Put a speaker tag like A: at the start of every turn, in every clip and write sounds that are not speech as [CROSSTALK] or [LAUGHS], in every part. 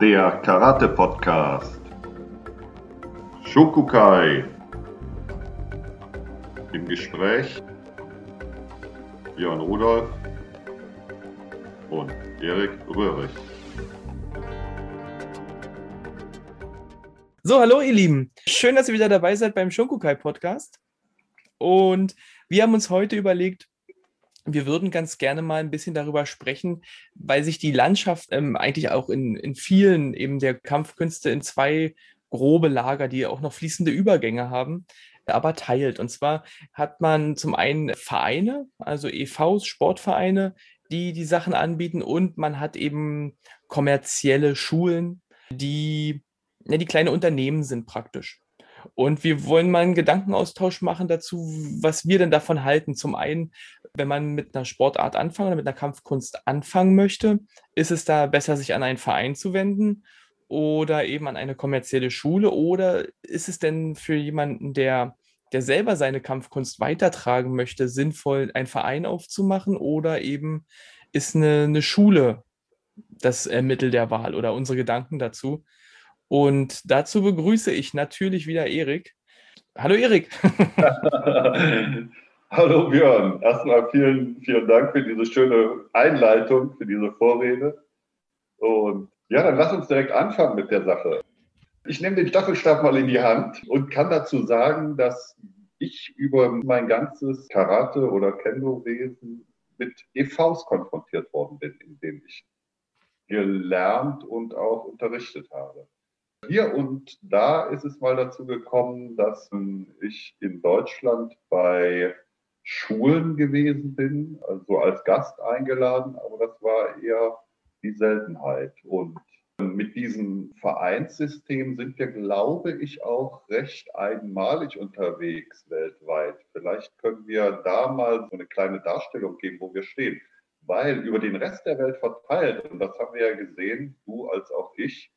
A: der Karate-Podcast. Shokukai. Im Gespräch Björn Rudolf und Erik Röhrig.
B: So, hallo ihr Lieben. Schön, dass ihr wieder dabei seid beim Shunkukai Podcast. Und wir haben uns heute überlegt, wir würden ganz gerne mal ein bisschen darüber sprechen, weil sich die Landschaft ähm, eigentlich auch in, in vielen eben der Kampfkünste in zwei grobe Lager, die auch noch fließende Übergänge haben, aber teilt. Und zwar hat man zum einen Vereine, also EVs, Sportvereine, die die Sachen anbieten und man hat eben kommerzielle Schulen, die, ja, die kleine Unternehmen sind praktisch. Und wir wollen mal einen Gedankenaustausch machen dazu, was wir denn davon halten. Zum einen, wenn man mit einer Sportart anfangen oder mit einer Kampfkunst anfangen möchte, ist es da besser, sich an einen Verein zu wenden oder eben an eine kommerzielle Schule? Oder ist es denn für jemanden, der, der selber seine Kampfkunst weitertragen möchte, sinnvoll, einen Verein aufzumachen oder eben ist eine, eine Schule das äh, Mittel der Wahl oder unsere Gedanken dazu? Und dazu begrüße ich natürlich wieder Erik. Hallo Erik. [LAUGHS] [LAUGHS]
A: Hallo Björn. Erstmal vielen, vielen Dank für diese schöne Einleitung, für diese Vorrede. Und ja, dann lass uns direkt anfangen mit der Sache. Ich nehme den Staffelstab mal in die Hand und kann dazu sagen, dass ich über mein ganzes Karate- oder Kendo-Wesen mit EVs konfrontiert worden bin, in denen ich gelernt und auch unterrichtet habe. Hier und da ist es mal dazu gekommen, dass ich in Deutschland bei Schulen gewesen bin, also als Gast eingeladen, aber das war eher die Seltenheit. Und mit diesem Vereinssystem sind wir, glaube ich, auch recht einmalig unterwegs weltweit. Vielleicht können wir da mal so eine kleine Darstellung geben, wo wir stehen. Weil über den Rest der Welt verteilt, und das haben wir ja gesehen, du als auch ich,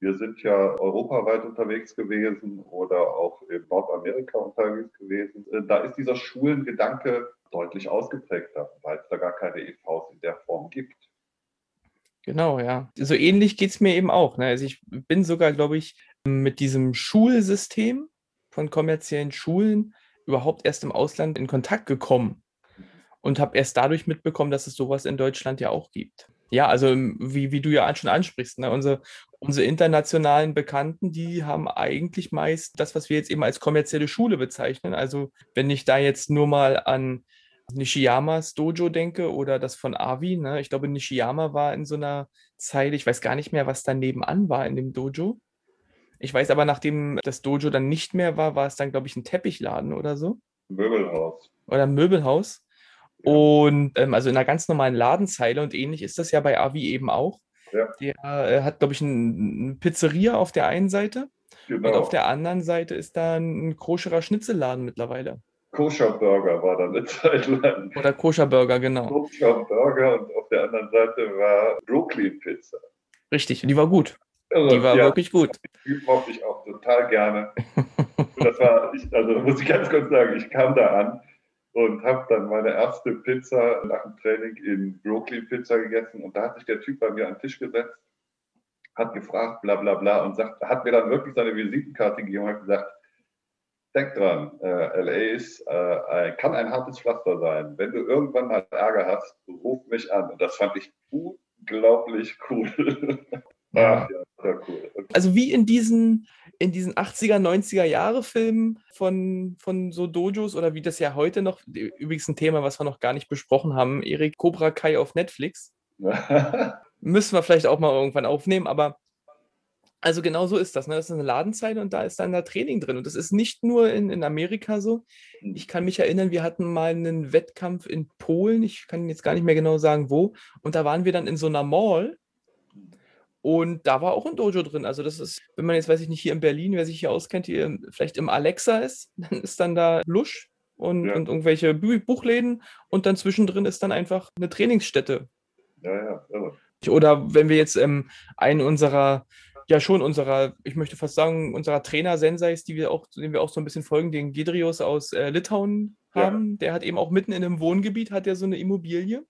A: wir sind ja europaweit unterwegs gewesen oder auch in Nordamerika unterwegs gewesen. Äh, da ist dieser Schulengedanke deutlich ausgeprägter, weil es da gar keine EVs in der Form gibt.
B: Genau, ja. So ähnlich geht es mir eben auch. Ne? Also ich bin sogar, glaube ich, mit diesem Schulsystem von kommerziellen Schulen überhaupt erst im Ausland in Kontakt gekommen und habe erst dadurch mitbekommen, dass es sowas in Deutschland ja auch gibt. Ja, also wie, wie du ja schon ansprichst, ne? unsere, unsere internationalen Bekannten, die haben eigentlich meist das, was wir jetzt eben als kommerzielle Schule bezeichnen. Also wenn ich da jetzt nur mal an Nishiyamas Dojo denke oder das von Avi, ne? ich glaube, Nishiyama war in so einer Zeit, ich weiß gar nicht mehr, was da nebenan war in dem Dojo. Ich weiß aber, nachdem das Dojo dann nicht mehr war, war es dann, glaube ich, ein Teppichladen oder so.
A: Möbelhaus.
B: Oder ein Und ähm, also in einer ganz normalen Ladenzeile und ähnlich ist das ja bei Avi eben auch. Ja. Der äh, hat, glaube ich, eine Pizzeria auf der einen Seite genau. und auf der anderen Seite ist da ein koscherer Schnitzelladen mittlerweile.
A: Koscher Burger war da eine [LAUGHS] Zeit lang.
B: Oder Koscher Burger, genau.
A: Koscher Burger und auf der anderen Seite war Brooklyn Pizza.
B: Richtig, die war gut. Also, die war ja, wirklich gut.
A: Die mochte ich auch total gerne. das war, ich, also muss ich ganz kurz sagen, ich kam da an und habe dann meine erste Pizza nach dem Training in Brooklyn Pizza gegessen und da hat sich der Typ bei mir an den Tisch gesetzt, hat gefragt, bla bla bla und sagt, hat mir dann wirklich seine Visitenkarte gegeben und hat gesagt, denk dran, äh, LA ist, äh, kann ein hartes Pflaster sein. Wenn du irgendwann mal Ärger hast, ruf mich an. Und das fand ich unglaublich cool. [LAUGHS]
B: Ach, ja, sehr cool. Okay. Also wie in diesen, in diesen 80er, 90er Jahre Filmen von, von so Dojos oder wie das ja heute noch, übrigens ein Thema, was wir noch gar nicht besprochen haben, Erik Cobra Kai auf Netflix. [LAUGHS] Müssen wir vielleicht auch mal irgendwann aufnehmen, aber also genau so ist das. Ne? Das ist eine Ladenzeile und da ist dann da Training drin. Und das ist nicht nur in, in Amerika so. Hm. Ich kann mich erinnern, wir hatten mal einen Wettkampf in Polen. Ich kann jetzt gar nicht mehr genau sagen, wo. Und da waren wir dann in so einer Mall und da war auch ein Dojo drin. Also das ist, wenn man jetzt, weiß ich nicht, hier in Berlin, wer sich hier auskennt, hier vielleicht im Alexa ist, [LAUGHS] dann ist dann da Lusch und, ja. und irgendwelche Buchläden und dann zwischendrin ist dann einfach eine Trainingsstätte.
A: Ja, ja. ja.
B: Oder wenn wir jetzt ähm, einen unserer, ja schon unserer, ich möchte fast sagen, unserer Trainer Sensais, die wir auch, den wir auch so ein bisschen folgen, den Gedrios aus äh, Litauen haben, ja. der hat eben auch mitten in einem Wohngebiet, hat er so eine Immobilie,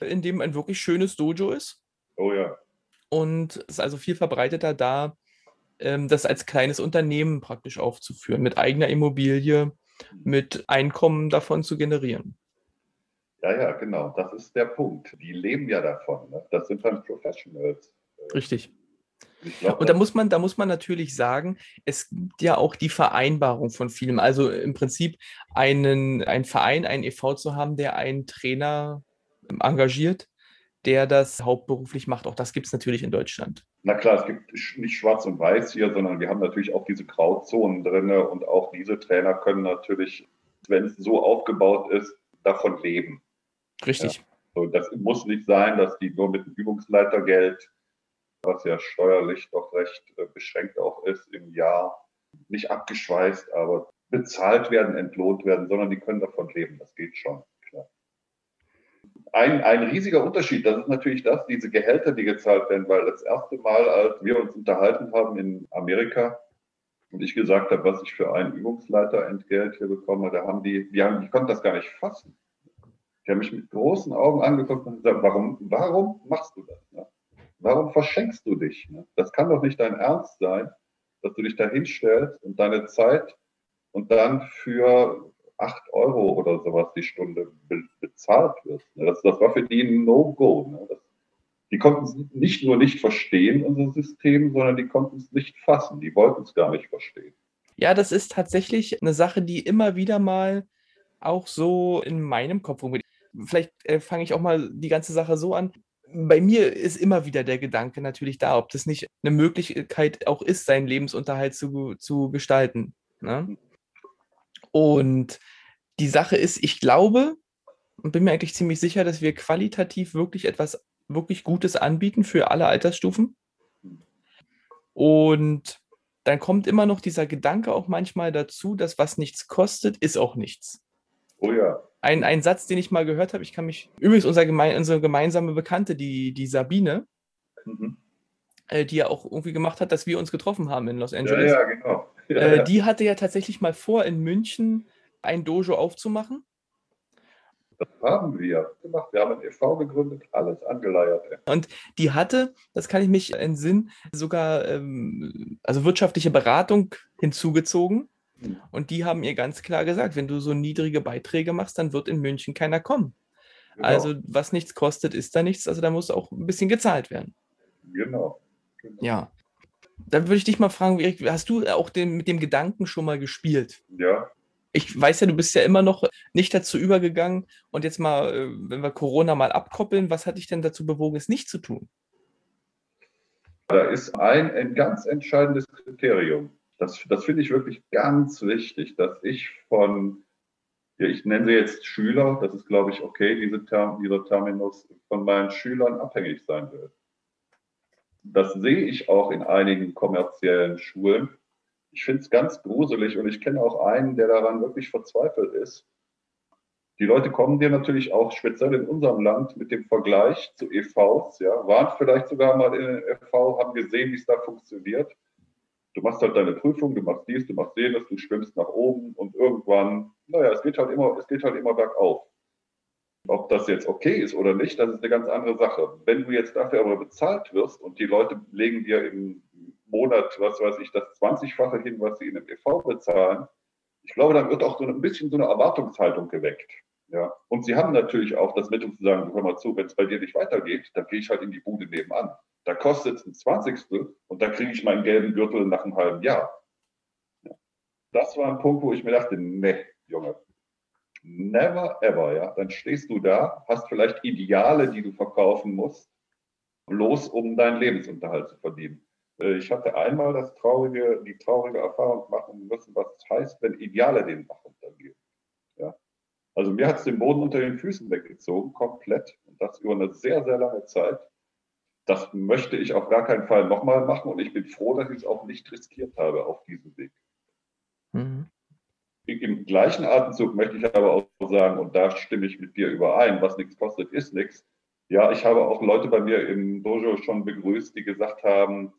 B: in dem ein wirklich schönes Dojo ist.
A: Oh ja.
B: Und es ist also viel verbreiteter da, ähm, das als kleines Unternehmen praktisch aufzuführen, mit eigener Immobilie, mit Einkommen davon zu generieren.
A: Ja, ja, genau. Das ist der Punkt. Die leben ja davon. Ne? Das sind dann Professionals.
B: Richtig. Glaub, und da muss man, da muss man natürlich sagen, es gibt ja auch die Vereinbarung von vielem. Also im Prinzip einen, einen Verein, einen e.V. zu haben, der einen Trainer engagiert, der das hauptberuflich macht. Auch das gibt es natürlich in Deutschland.
A: Na klar, es gibt nicht schwarz und weiß hier, sondern wir haben natürlich auch diese Grauzonen drin und auch diese Trainer können natürlich, wenn es so aufgebaut ist, davon leben.
B: Richtig. Ja.
A: So, das muss nicht sein, dass die nur mit dem Übungsleitergeld, was ja steuerlich doch recht äh, beschränkt auch ist, im Jahr nicht abgeschweißt, aber bezahlt werden, entlohnt werden, sondern die können davon leben. Das geht schon ein, ein riesiger Unterschied, das ist natürlich das, diese Gehälter, die gezahlt werden, weil das erste Mal, als wir uns unterhalten haben in Amerika und ich gesagt habe, was ich für ein Übungsleiterentgelt hier bekomme, da haben die, die, haben, die konnten das gar nicht fassen. Die haben mich mit großen Augen angeguckt und gesagt, warum, warum machst du das? Ne? Warum verschenkst du dich? Ne? Das kann doch nicht dein Ernst sein, dass du dich da hinstellst und deine Zeit und dann für 8 Euro oder sowas die Stunde be bezahlt wird. Ne? Das, das war für die ein No-Go. Ne? Die konnten es nicht nur nicht verstehen, unser System, sondern die konnten es nicht fassen. Die wollten es gar nicht verstehen.
B: Ja, das ist tatsächlich eine Sache, die immer wieder mal auch so in meinem Kopf rumgeht. Vielleicht äh, fange ich auch mal die ganze Sache so an. Bei mir ist immer wieder der Gedanke natürlich da, ob das nicht eine Möglichkeit auch ist, seinen Lebensunterhalt zu, zu gestalten. Ne? Und die Sache ist, ich glaube und bin mir eigentlich ziemlich sicher, dass wir qualitativ wirklich etwas wirklich Gutes anbieten für alle Altersstufen. Und dann kommt immer noch dieser Gedanke auch manchmal dazu, dass was nichts kostet, ist auch nichts.
A: Oh ja.
B: Ein, ein Satz, den ich mal gehört habe, ich kann mich, übrigens unser geme unsere gemeinsame Bekannte, die, die Sabine, mhm. äh, die ja auch irgendwie gemacht hat, dass wir uns getroffen haben in Los Angeles. Ja, ja, genau. [LAUGHS] Ja, äh, die hatte ja tatsächlich mal vor, in München ein Dojo aufzumachen?
A: Das haben wir gemacht. Wir haben ein e.V. gegründet, alles angeleiert.
B: Und die hatte, das kann ich mich entsinnen, sogar ähm, also wirtschaftliche Beratung hinzugezogen. Hm. Und die haben ihr ganz klar gesagt, wenn du so niedrige Beiträge machst, dann wird in München keiner kommen. Genau. Also was nichts kostet, ist da nichts. Also da muss auch ein bisschen gezahlt werden.
A: Genau.
B: genau. Ja. Dann würde ich dich mal fragen, hast du auch den, mit dem Gedanken schon mal gespielt?
A: Ja.
B: Ich weiß ja, du bist ja immer noch nicht dazu übergegangen. Und jetzt mal, äh, wenn wir Corona mal abkoppeln, was hat dich denn dazu bewogen, es nicht zu tun?
A: Da ist ein, ein ganz entscheidendes Kriterium. Das, das finde ich wirklich ganz wichtig, dass ich von, ja, ich nenne sie jetzt Schüler, das ist, glaube ich, okay, diese Term, dieser Terminus, von meinen Schülern abhängig sein will. Das sehe ich auch in einigen kommerziellen Schulen. Ich finde es ganz gruselig und ich kenne auch einen, der daran wirklich verzweifelt ist. Die Leute kommen dir natürlich auch speziell in unserem Land mit dem Vergleich zu EVs, ja, waren vielleicht sogar mal in den EV, haben gesehen, wie es da funktioniert. Du machst halt deine Prüfung, du machst dies, du machst jenes, du schwimmst nach oben und irgendwann, naja, es geht halt immer, es geht halt immer bergauf. Ob das jetzt okay ist oder nicht, das ist eine ganz andere Sache. Wenn du jetzt dafür aber bezahlt wirst und die Leute legen dir im Monat, was weiß ich, das 20-fache hin, was sie in dem EV bezahlen, ich glaube, dann wird auch so ein bisschen so eine Erwartungshaltung geweckt. Ja. Und sie haben natürlich auch das Mittel zu sagen, hör mal zu, wenn es bei dir nicht weitergeht, dann gehe ich halt in die Bude nebenan. Da kostet es ein Zwanzigstel und da kriege ich meinen gelben Gürtel nach einem halben Jahr. Ja. Das war ein Punkt, wo ich mir dachte, ne, Junge, Never ever, ja. Dann stehst du da, hast vielleicht Ideale, die du verkaufen musst, bloß um deinen Lebensunterhalt zu verdienen. Äh, ich hatte einmal das traurige, die traurige Erfahrung machen müssen, was es heißt, wenn Ideale den Bach runtergehen. Ja. Also mir hat es den Boden unter den Füßen weggezogen, komplett. Und das über eine sehr, sehr lange Zeit. Das möchte ich auf gar keinen Fall nochmal machen und ich bin froh, dass ich es auch nicht riskiert habe auf diesem Weg. Im gleichen Atemzug möchte ich aber auch sagen, und da stimme ich mit dir überein, was nichts kostet, ist nichts. Ja, ich habe auch Leute bei mir im Dojo schon begrüßt, die gesagt haben,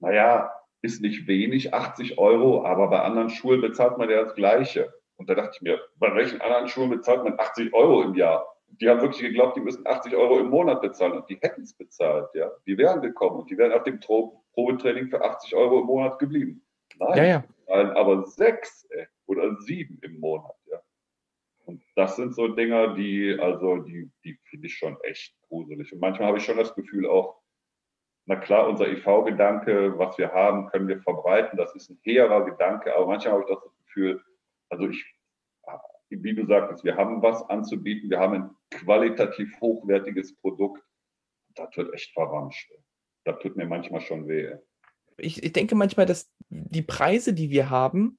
A: naja, ist nicht wenig, 80 Euro, aber bei anderen Schulen bezahlt man ja das Gleiche. Und da dachte ich mir, bei welchen anderen Schulen bezahlt man 80 Euro im Jahr? die haben wirklich geglaubt, die müssen 80 Euro im Monat bezahlen und die hätten es bezahlt, ja. Die wären gekommen und die wären auf dem Probetraining für 80 Euro im Monat geblieben.
B: Nein, ja, ja.
A: Nein, aber sechs ey, oder sieben im Monat, ja. Und das sind so Dinger, die, also, die, die finde ich schon echt gruselig. Und manchmal habe ich schon das Gefühl auch, na klar, unser IV-Gedanke, was wir haben, können wir verbreiten. Das ist ein hehrer Gedanke, aber manchmal habe ich das Gefühl, also ich wie du sagtest, wir haben was anzubieten, wir haben ein qualitativ hochwertiges Produkt. Das wird echt verramscht. Das tut mir manchmal schon weh.
B: Ich, ich denke manchmal, dass die Preise, die wir haben,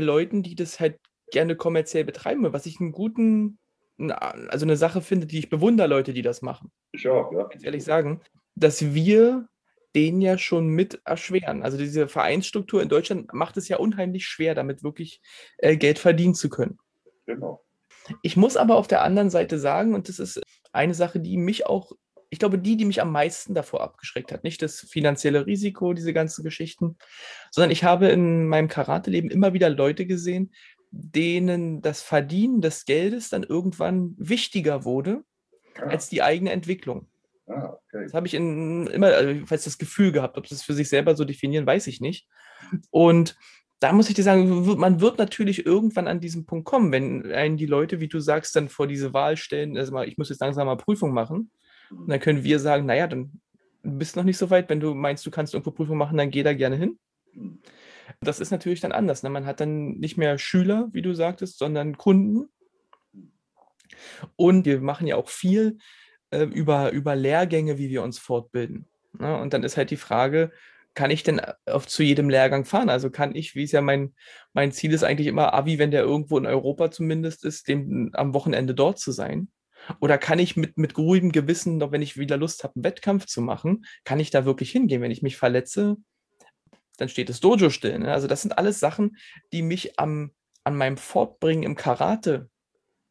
B: Leuten, die das halt gerne kommerziell betreiben, was ich einen guten, also eine Sache finde, die ich bewundere, Leute, die das machen.
A: Ich auch, ja.
B: Ganz ehrlich sagen, dass wir den ja schon mit erschweren. Also diese Vereinsstruktur in Deutschland macht es ja unheimlich schwer, damit wirklich äh, Geld verdienen zu können.
A: Genau.
B: Ich muss aber auf der anderen Seite sagen, und das ist eine Sache, die mich auch, ich glaube, die, die mich am meisten davor abgeschreckt hat, nicht das finanzielle Risiko, diese ganzen Geschichten, sondern ich habe in meinem Karate-Leben immer wieder Leute gesehen, denen das Verdienen des Geldes dann irgendwann wichtiger wurde ja. als die eigene Entwicklung. Ah, okay. Das habe ich in, immer, also, falls das Gefühl gehabt, ob sie es für sich selber so definieren, weiß ich nicht. Und da muss ich dir sagen, man wird natürlich irgendwann an diesen Punkt kommen, wenn einen die Leute, wie du sagst, dann vor diese Wahl stellen, also mal, ich muss jetzt langsam mal Prüfung machen. Und dann können wir sagen, naja, dann bist du noch nicht so weit. Wenn du meinst, du kannst irgendwo Prüfung machen, dann geh da gerne hin. Das ist natürlich dann anders. Ne? Man hat dann nicht mehr Schüler, wie du sagtest, sondern Kunden. Und wir machen ja auch viel äh, über, über Lehrgänge, wie wir uns fortbilden. Ne? Und dann ist halt die Frage, kann ich denn auf zu jedem Lehrgang fahren? Also kann ich, wie es ja mein, mein Ziel ist, eigentlich immer Avi, wenn der irgendwo in Europa zumindest ist, dem, am Wochenende dort zu sein? Oder kann ich mit, mit ruhigem Gewissen, wenn ich wieder Lust habe, einen Wettkampf zu machen, kann ich da wirklich hingehen? Wenn ich mich verletze, dann steht das Dojo still. Ne? Also das sind alles Sachen, die mich am, an meinem Fortbringen im Karate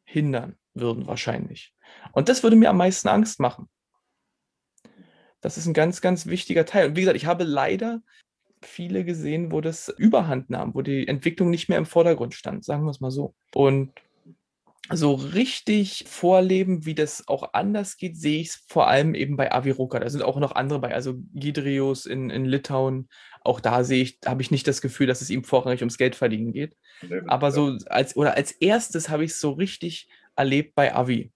B: hindern würden wahrscheinlich. Und das würde mir am meisten Angst machen. Das ist ein ganz, ganz wichtiger Teil. Und wie gesagt, ich habe leider viele gesehen, wo das Überhand nahm, wo die Entwicklung nicht mehr im Vordergrund stand, sagen wir es mal so. Und so richtig vorleben, wie das auch anders geht, sehe ich es vor allem eben bei Aviroka. Da sind auch noch andere bei, also Gidrius in, in Litauen. Auch da sehe ich, habe ich nicht das Gefühl, dass es ihm vorrangig ums Geld verdienen geht. Aber so als oder als erstes habe ich es so richtig erlebt bei Avi.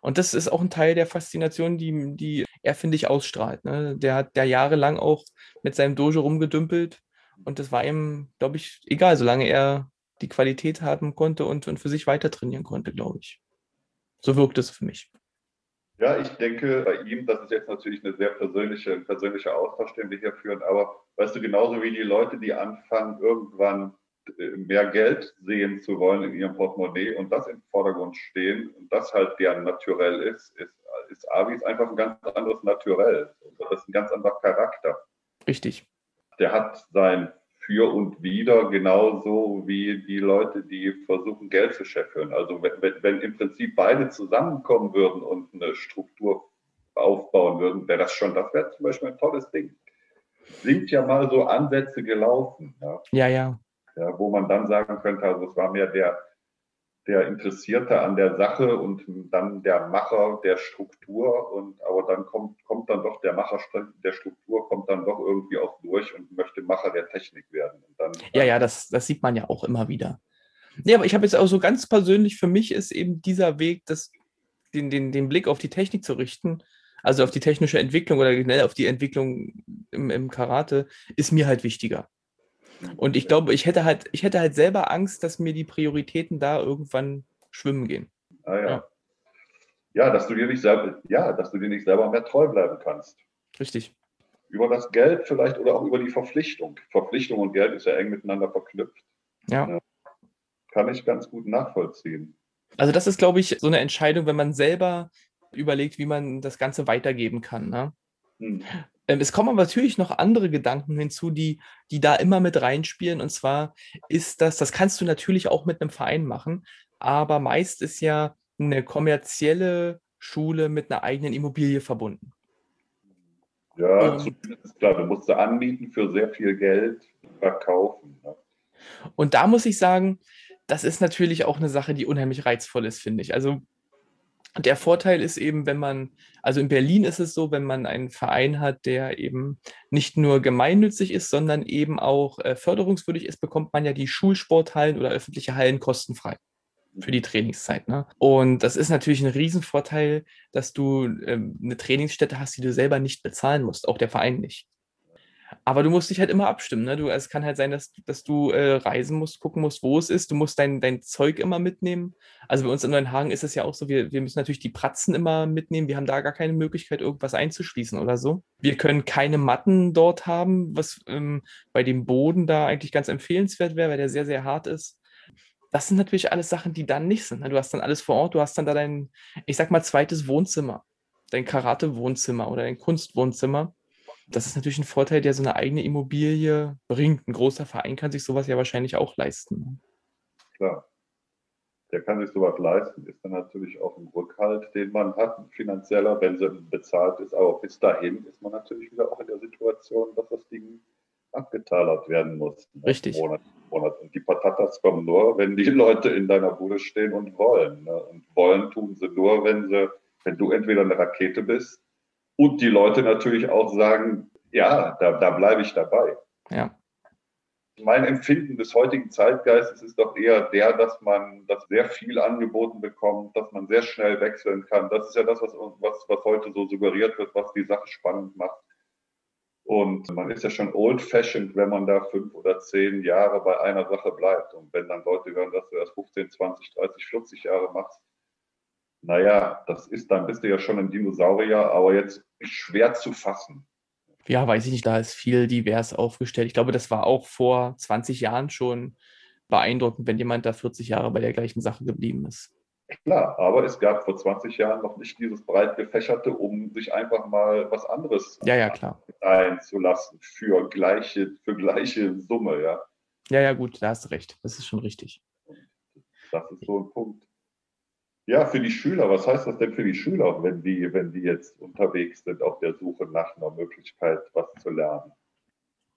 B: Und das ist auch ein Teil der Faszination, die, die er, finde ich, ausstrahlt. Ne? Der hat der jahrelang auch mit seinem Dojo rumgedümpelt und das war ihm, glaube ich, egal, solange er die Qualität haben konnte und, und für sich weiter trainieren konnte, glaube ich. So wirkt es für mich.
A: Ja, ich denke bei ihm, das ist jetzt natürlich eine sehr persönliche, ein persönlicher Austausch, den wir hier führen, aber weißt du, genauso wie die Leute, die anfangen, irgendwann äh, mehr Geld sehen zu wollen in ihrem Portemonnaie und das im Vordergrund stehen und das halt deren Naturell ist, ist, ist Avis einfach ein ganz anderes Naturell. Das ist ein ganz anderer Charakter.
B: Richtig.
A: Der hat sein Für und Wider genauso wie die Leute, die versuchen, Geld zu scheffeln. Also wenn, wenn, wenn im Prinzip beide zusammenkommen würden und eine Struktur aufbauen würden, wäre das schon, das wäre zum Beispiel ein tolles Ding. Sind ja mal so Ansätze gelaufen.
B: Ja, ja. ja
A: ja, wo man dann sagen könnte, also es war mehr der, der Interessierte an der Sache und dann der Macher der Struktur und aber dann kommt, kommt dann doch der Macher der Struktur kommt dann doch irgendwie auch durch und möchte Macher der Technik werden. Dann,
B: ja, ja, das, das sieht man ja auch immer wieder. Nee, aber ich habe jetzt auch so ganz persönlich, für mich ist eben dieser Weg, das, den, den, den Blick auf die Technik zu richten, also auf die technische Entwicklung oder generell auf die Entwicklung im, im Karate, ist mir halt wichtiger. Und ich glaube, ich hätte halt, ich hätte halt selber Angst, dass mir die Prioritäten da irgendwann schwimmen gehen.
A: Ah, ja. ja. ja. dass du dir nicht selber, ja, dass du dir nicht selber mehr treu bleiben kannst.
B: Richtig.
A: Über das Geld vielleicht oder auch über die Verpflichtung. Verpflichtung und Geld ist ja eng miteinander verknüpft.
B: Ja. ja.
A: Kann ich ganz gut nachvollziehen.
B: Also, das ist, glaube ich, so eine Entscheidung, wenn man selber überlegt, wie man das Ganze weitergeben kann. Ne? Hm. Ähm, es kommen aber natürlich noch andere Gedanken hinzu, die, die da immer mit reinspielen. Und zwar ist das, das kannst du natürlich auch mit einem Verein machen, aber meist ist ja eine kommerzielle Schule mit einer eigenen Immobilie verbunden.
A: Ja, ist klar, du musst sie anbieten für sehr viel Geld verkaufen. Ne?
B: Und da muss ich sagen, das ist natürlich auch eine Sache, die unheimlich reizvoll ist, finde ich. Also Der Vorteil ist eben, wenn man, also in Berlin ist es so, wenn man einen Verein hat, der eben nicht nur gemeinnützig ist, sondern eben auch äh, förderungswürdig ist, bekommt man ja die Schulsporthallen oder öffentliche Hallen kostenfrei für die Trainingszeit. Ne? Und das ist natürlich ein Riesenvorteil, dass du ähm, eine Trainingsstätte hast, die du selber nicht bezahlen musst, auch der Verein nicht. Aber du musst dich halt immer abstimmen. Ne? Du, es kann halt sein, dass, dass du äh, reisen musst, gucken musst, wo es ist. Du musst dein, dein Zeug immer mitnehmen. Also bei uns in Neuenhagen ist es ja auch so, wir, wir müssen natürlich die Pratzen immer mitnehmen. Wir haben da gar keine Möglichkeit, irgendwas einzuschließen oder so. Wir können keine Matten dort haben, was ähm, bei dem Boden da eigentlich ganz empfehlenswert wäre, weil der sehr, sehr hart ist. Das sind natürlich alles Sachen, die dann nicht sind. Ne? Du hast dann alles vor Ort, du hast dann da dein, ich sag mal, zweites Wohnzimmer, dein Karate-Wohnzimmer oder dein Kunstwohnzimmer das ist natürlich ein Vorteil, der so eine eigene Immobilie bringt. Ein großer Verein kann sich sowas ja wahrscheinlich auch leisten.
A: Klar. Der kann sich sowas leisten, ist dann natürlich auch ein Rückhalt, den man hat, ein finanzieller, wenn sie bezahlt ist. Aber bis dahin ist man natürlich wieder auch in der Situation, dass das Ding abgetalert werden muss.
B: Ne? Richtig.
A: Monat, Monat. Und die Patatas kommen nur, wenn die Leute in deiner Bude stehen und wollen. Ne? Und wollen tun sie nur, wenn sie, wenn du entweder eine Rakete bist und die Leute natürlich auch sagen, ja, da, da bleibe ich dabei.
B: Ja.
A: Mein Empfinden des heutigen Zeitgeistes ist doch eher der, dass man das sehr viel angeboten bekommt, dass man sehr schnell wechseln kann. Das ist ja das, was, was, was heute so suggeriert wird, was die Sache spannend macht. Und man ist ja schon old-fashioned, wenn man da fünf oder zehn Jahre bei einer Sache bleibt. Und wenn dann Leute hören, dass du erst 15, 20, 30, 40 Jahre machst, naja, das ist, dann bist du ja schon ein Dinosaurier, aber jetzt schwer zu fassen.
B: Ja, weiß ich nicht, da ist viel divers aufgestellt. Ich glaube, das war auch vor 20 Jahren schon beeindruckend, wenn jemand da 40 Jahre bei der gleichen Sache geblieben ist.
A: Klar, aber es gab vor 20 Jahren noch nicht dieses breit gefächerte, um sich einfach mal was anderes
B: ja, ja, klar.
A: einzulassen für gleiche, für gleiche Summe, ja.
B: Ja, ja, gut, da hast du recht. Das ist schon richtig.
A: Das ist so ein Punkt. Ja, für die Schüler, was heißt das denn für die Schüler, wenn die, wenn die jetzt unterwegs sind auf der Suche nach einer Möglichkeit, was zu lernen?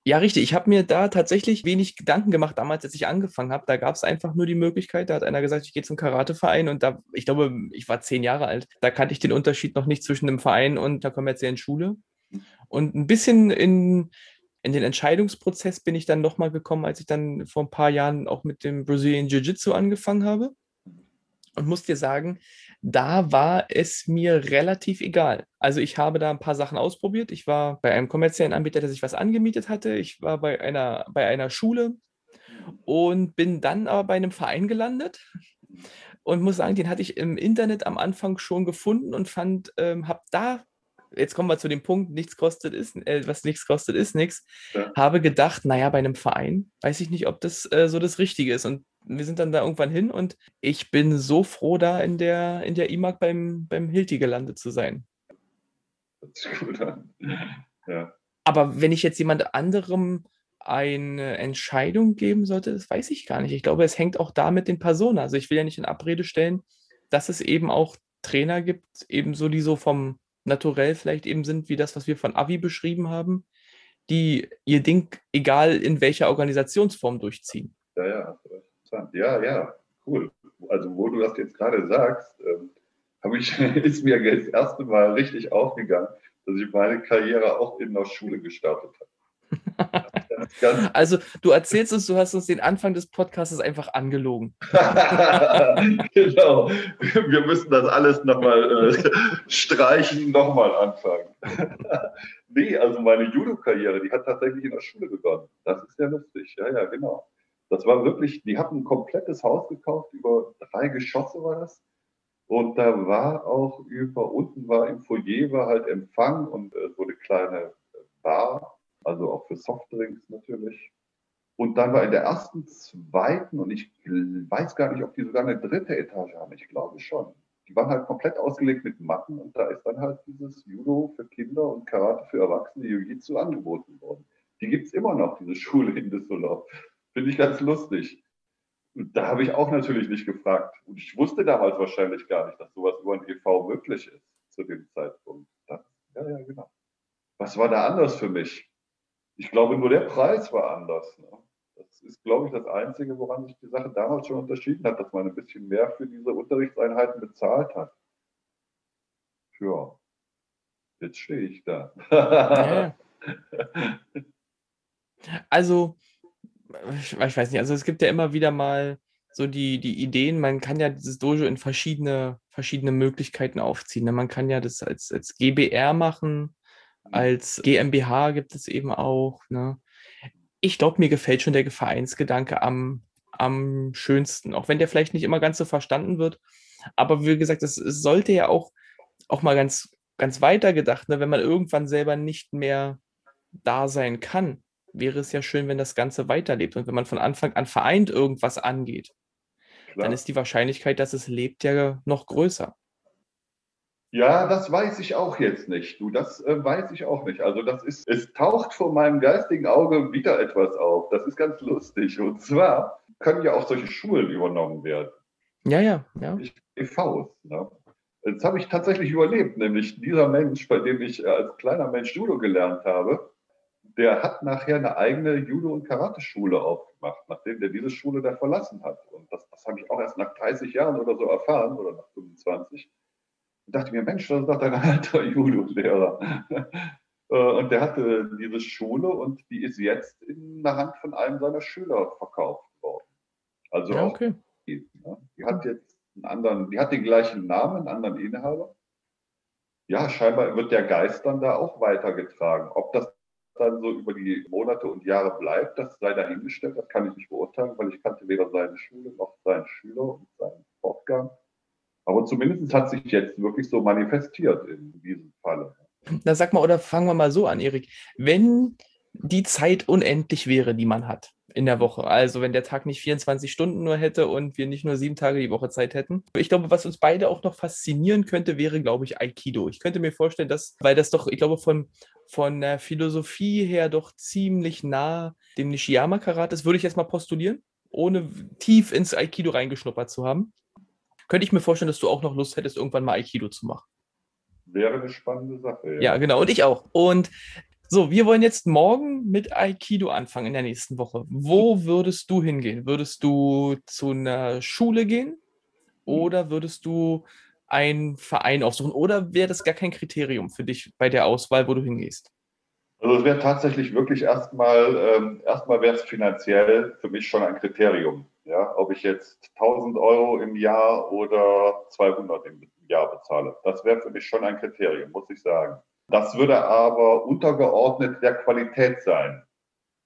B: Ja, richtig. Ich habe mir da tatsächlich wenig Gedanken gemacht damals, als ich angefangen habe. Da gab es einfach nur die Möglichkeit, da hat einer gesagt, ich gehe zum Karateverein und da, ich glaube, ich war zehn Jahre alt. Da kannte ich den Unterschied noch nicht zwischen dem Verein und der kommerziellen Schule. Und ein bisschen in, in den Entscheidungsprozess bin ich dann nochmal gekommen, als ich dann vor ein paar Jahren auch mit dem Brazilian Jiu-Jitsu angefangen habe und muss dir sagen, da war es mir relativ egal. Also ich habe da ein paar Sachen ausprobiert. Ich war bei einem kommerziellen Anbieter, der sich was angemietet hatte. Ich war bei einer, bei einer Schule und bin dann aber bei einem Verein gelandet und muss sagen, den hatte ich im Internet am Anfang schon gefunden und fand, ähm, habe da jetzt kommen wir zu dem Punkt, nichts kostet ist, äh, was nichts kostet, ist nichts. Ja. Habe gedacht, naja, bei einem Verein weiß ich nicht, ob das äh, so das Richtige ist. Und wir sind dann da irgendwann hin und ich bin so froh, da in der, in der IMAG beim, beim Hilti gelandet zu sein.
A: Das ist gut an. Ja.
B: Aber wenn ich jetzt jemand anderem eine Entscheidung geben sollte, das weiß ich gar nicht. Ich glaube, es hängt auch da mit den Personen. Also ich will ja nicht in Abrede stellen, dass es eben auch Trainer gibt, ebenso die so vom Naturell vielleicht eben sind, wie das, was wir von Avi beschrieben haben, die ihr Ding, egal in welcher Organisationsform, durchziehen.
A: Ja, ja, interessant. Ja, ja, cool. Also, wo du das jetzt gerade sagst, ähm, ich, [LAUGHS] ist mir das erste Mal richtig aufgegangen, dass ich meine Karriere auch in der Schule gestartet habe. [LAUGHS]
B: Also du erzählst uns, du hast uns den Anfang des Podcasts einfach angelogen. [LAUGHS]
A: genau. Wir müssen das alles nochmal äh, streichen, nochmal anfangen. [LAUGHS] nee, also meine Judo-Karriere, die hat tatsächlich in der Schule begonnen. Das ist ja lustig. Ja, ja, genau. Das war wirklich, die hatten ein komplettes Haus gekauft, über drei Geschosse war das. Und da war auch über, unten war im Foyer war halt Empfang und äh, so eine kleine Bar, also auch für Softdrinks natürlich. Und dann war in der ersten, zweiten, und ich weiß gar nicht, ob die sogar eine dritte Etage haben, ich glaube schon. Die waren halt komplett ausgelegt mit Matten und da ist dann halt dieses Judo für Kinder und Karate für Erwachsene, Jiu-Jitsu angeboten worden. Die gibt es immer noch, diese [LAUGHS] Schule in Düsseldorf. Finde ich ganz lustig. Und da habe ich auch natürlich nicht gefragt. Und ich wusste damals wahrscheinlich gar nicht, dass sowas über ein EV möglich ist zu dem Zeitpunkt. Das, ja, ja, genau. Was war da anders für mich? Ich glaube, nur der Preis war anders. Ne? Das ist, glaube ich, das Einzige, woran sich die Sache damals schon unterschieden hat, dass man ein bisschen mehr für diese Unterrichtseinheiten bezahlt hat. Ja, jetzt stehe ich da.
B: Also, ich weiß nicht, also es gibt ja immer wieder mal so die, die Ideen, man kann ja dieses Dojo in verschiedene, verschiedene Möglichkeiten aufziehen. Ne? Man kann ja das als, als GBR machen. Als GmbH gibt es eben auch. Ne? Ich glaube, mir gefällt schon der Vereinsgedanke am, am schönsten, auch wenn der vielleicht nicht immer ganz so verstanden wird. Aber wie gesagt, es, es sollte ja auch, auch mal ganz, ganz weiter gedacht, ne? wenn man irgendwann selber nicht mehr da sein kann, wäre es ja schön, wenn das Ganze weiterlebt und wenn man von Anfang an vereint irgendwas angeht dann ist die Wahrscheinlichkeit, dass es lebt, ja noch größer.
A: Ja, das weiß ich auch jetzt nicht. Du, das äh, weiß ich auch nicht. Also das ist, es taucht vor meinem geistigen Auge wieder etwas auf. Das ist ganz lustig. Und zwar können ja auch solche Schulen übernommen werden.
B: Ja, ja, ja.
A: EVs. Ne? Jetzt habe ich tatsächlich überlebt, nämlich dieser Mensch, bei dem ich als kleiner Mensch Judo gelernt habe, der hat nachher eine eigene Judo- und Karate-Schule aufgemacht, nachdem der diese Schule da verlassen hat. Und das, das habe ich auch erst nach 30 Jahren oder so erfahren, oder nach 25. Und dachte mir, Mensch, das ist doch dein [LAUGHS] alter Judo-Lehrer. [LAUGHS] Äh, und der hatte diese Schule und die ist jetzt in der Hand von einem seiner Schüler verkauft worden. Also ja, okay. auch die, ne? die hat jetzt einen anderen, die hat den gleichen Namen, einen anderen Inhaber. Ja, scheinbar wird der Geist dann da auch weitergetragen. Ob das dann so über die Monate und Jahre bleibt, das sei dahingestellt, das kann ich nicht beurteilen, weil ich kannte weder seine Schule noch seinen Schüler und seinen Fortgang. Aber zumindest hat sich jetzt wirklich so manifestiert in diesem Falle.
B: Na sag mal, oder fangen wir mal so an, Erik. Wenn die Zeit unendlich wäre, die man hat in der Woche. Also wenn der Tag nicht 24 Stunden nur hätte und wir nicht nur sieben Tage die Woche Zeit hätten. Ich glaube, was uns beide auch noch faszinieren könnte, wäre, glaube ich, Aikido. Ich könnte mir vorstellen, dass, weil das doch, ich glaube, von, von der Philosophie her doch ziemlich nah dem Nishiyama-Karate ist, würde ich jetzt mal postulieren, ohne tief ins Aikido reingeschnuppert zu haben. Könnte ich mir vorstellen, dass du auch noch Lust hättest, irgendwann mal Aikido zu machen.
A: Wäre eine spannende Sache.
B: Ja, ja genau. Und ich auch. Und so, wir wollen jetzt morgen mit Aikido anfangen in der nächsten Woche. Wo würdest du hingehen? Würdest du zu einer Schule gehen oder würdest du einen Verein aufsuchen oder wäre das gar kein Kriterium für dich bei der Auswahl, wo du hingehst?
A: Also es wäre tatsächlich wirklich erstmal, ähm, erstmal wäre es finanziell für mich schon ein Kriterium. Ja, ob ich jetzt 1000 Euro im Jahr oder 200 im Jahr bezahle. Das wäre für mich schon ein Kriterium, muss ich sagen. Das würde aber untergeordnet der Qualität sein.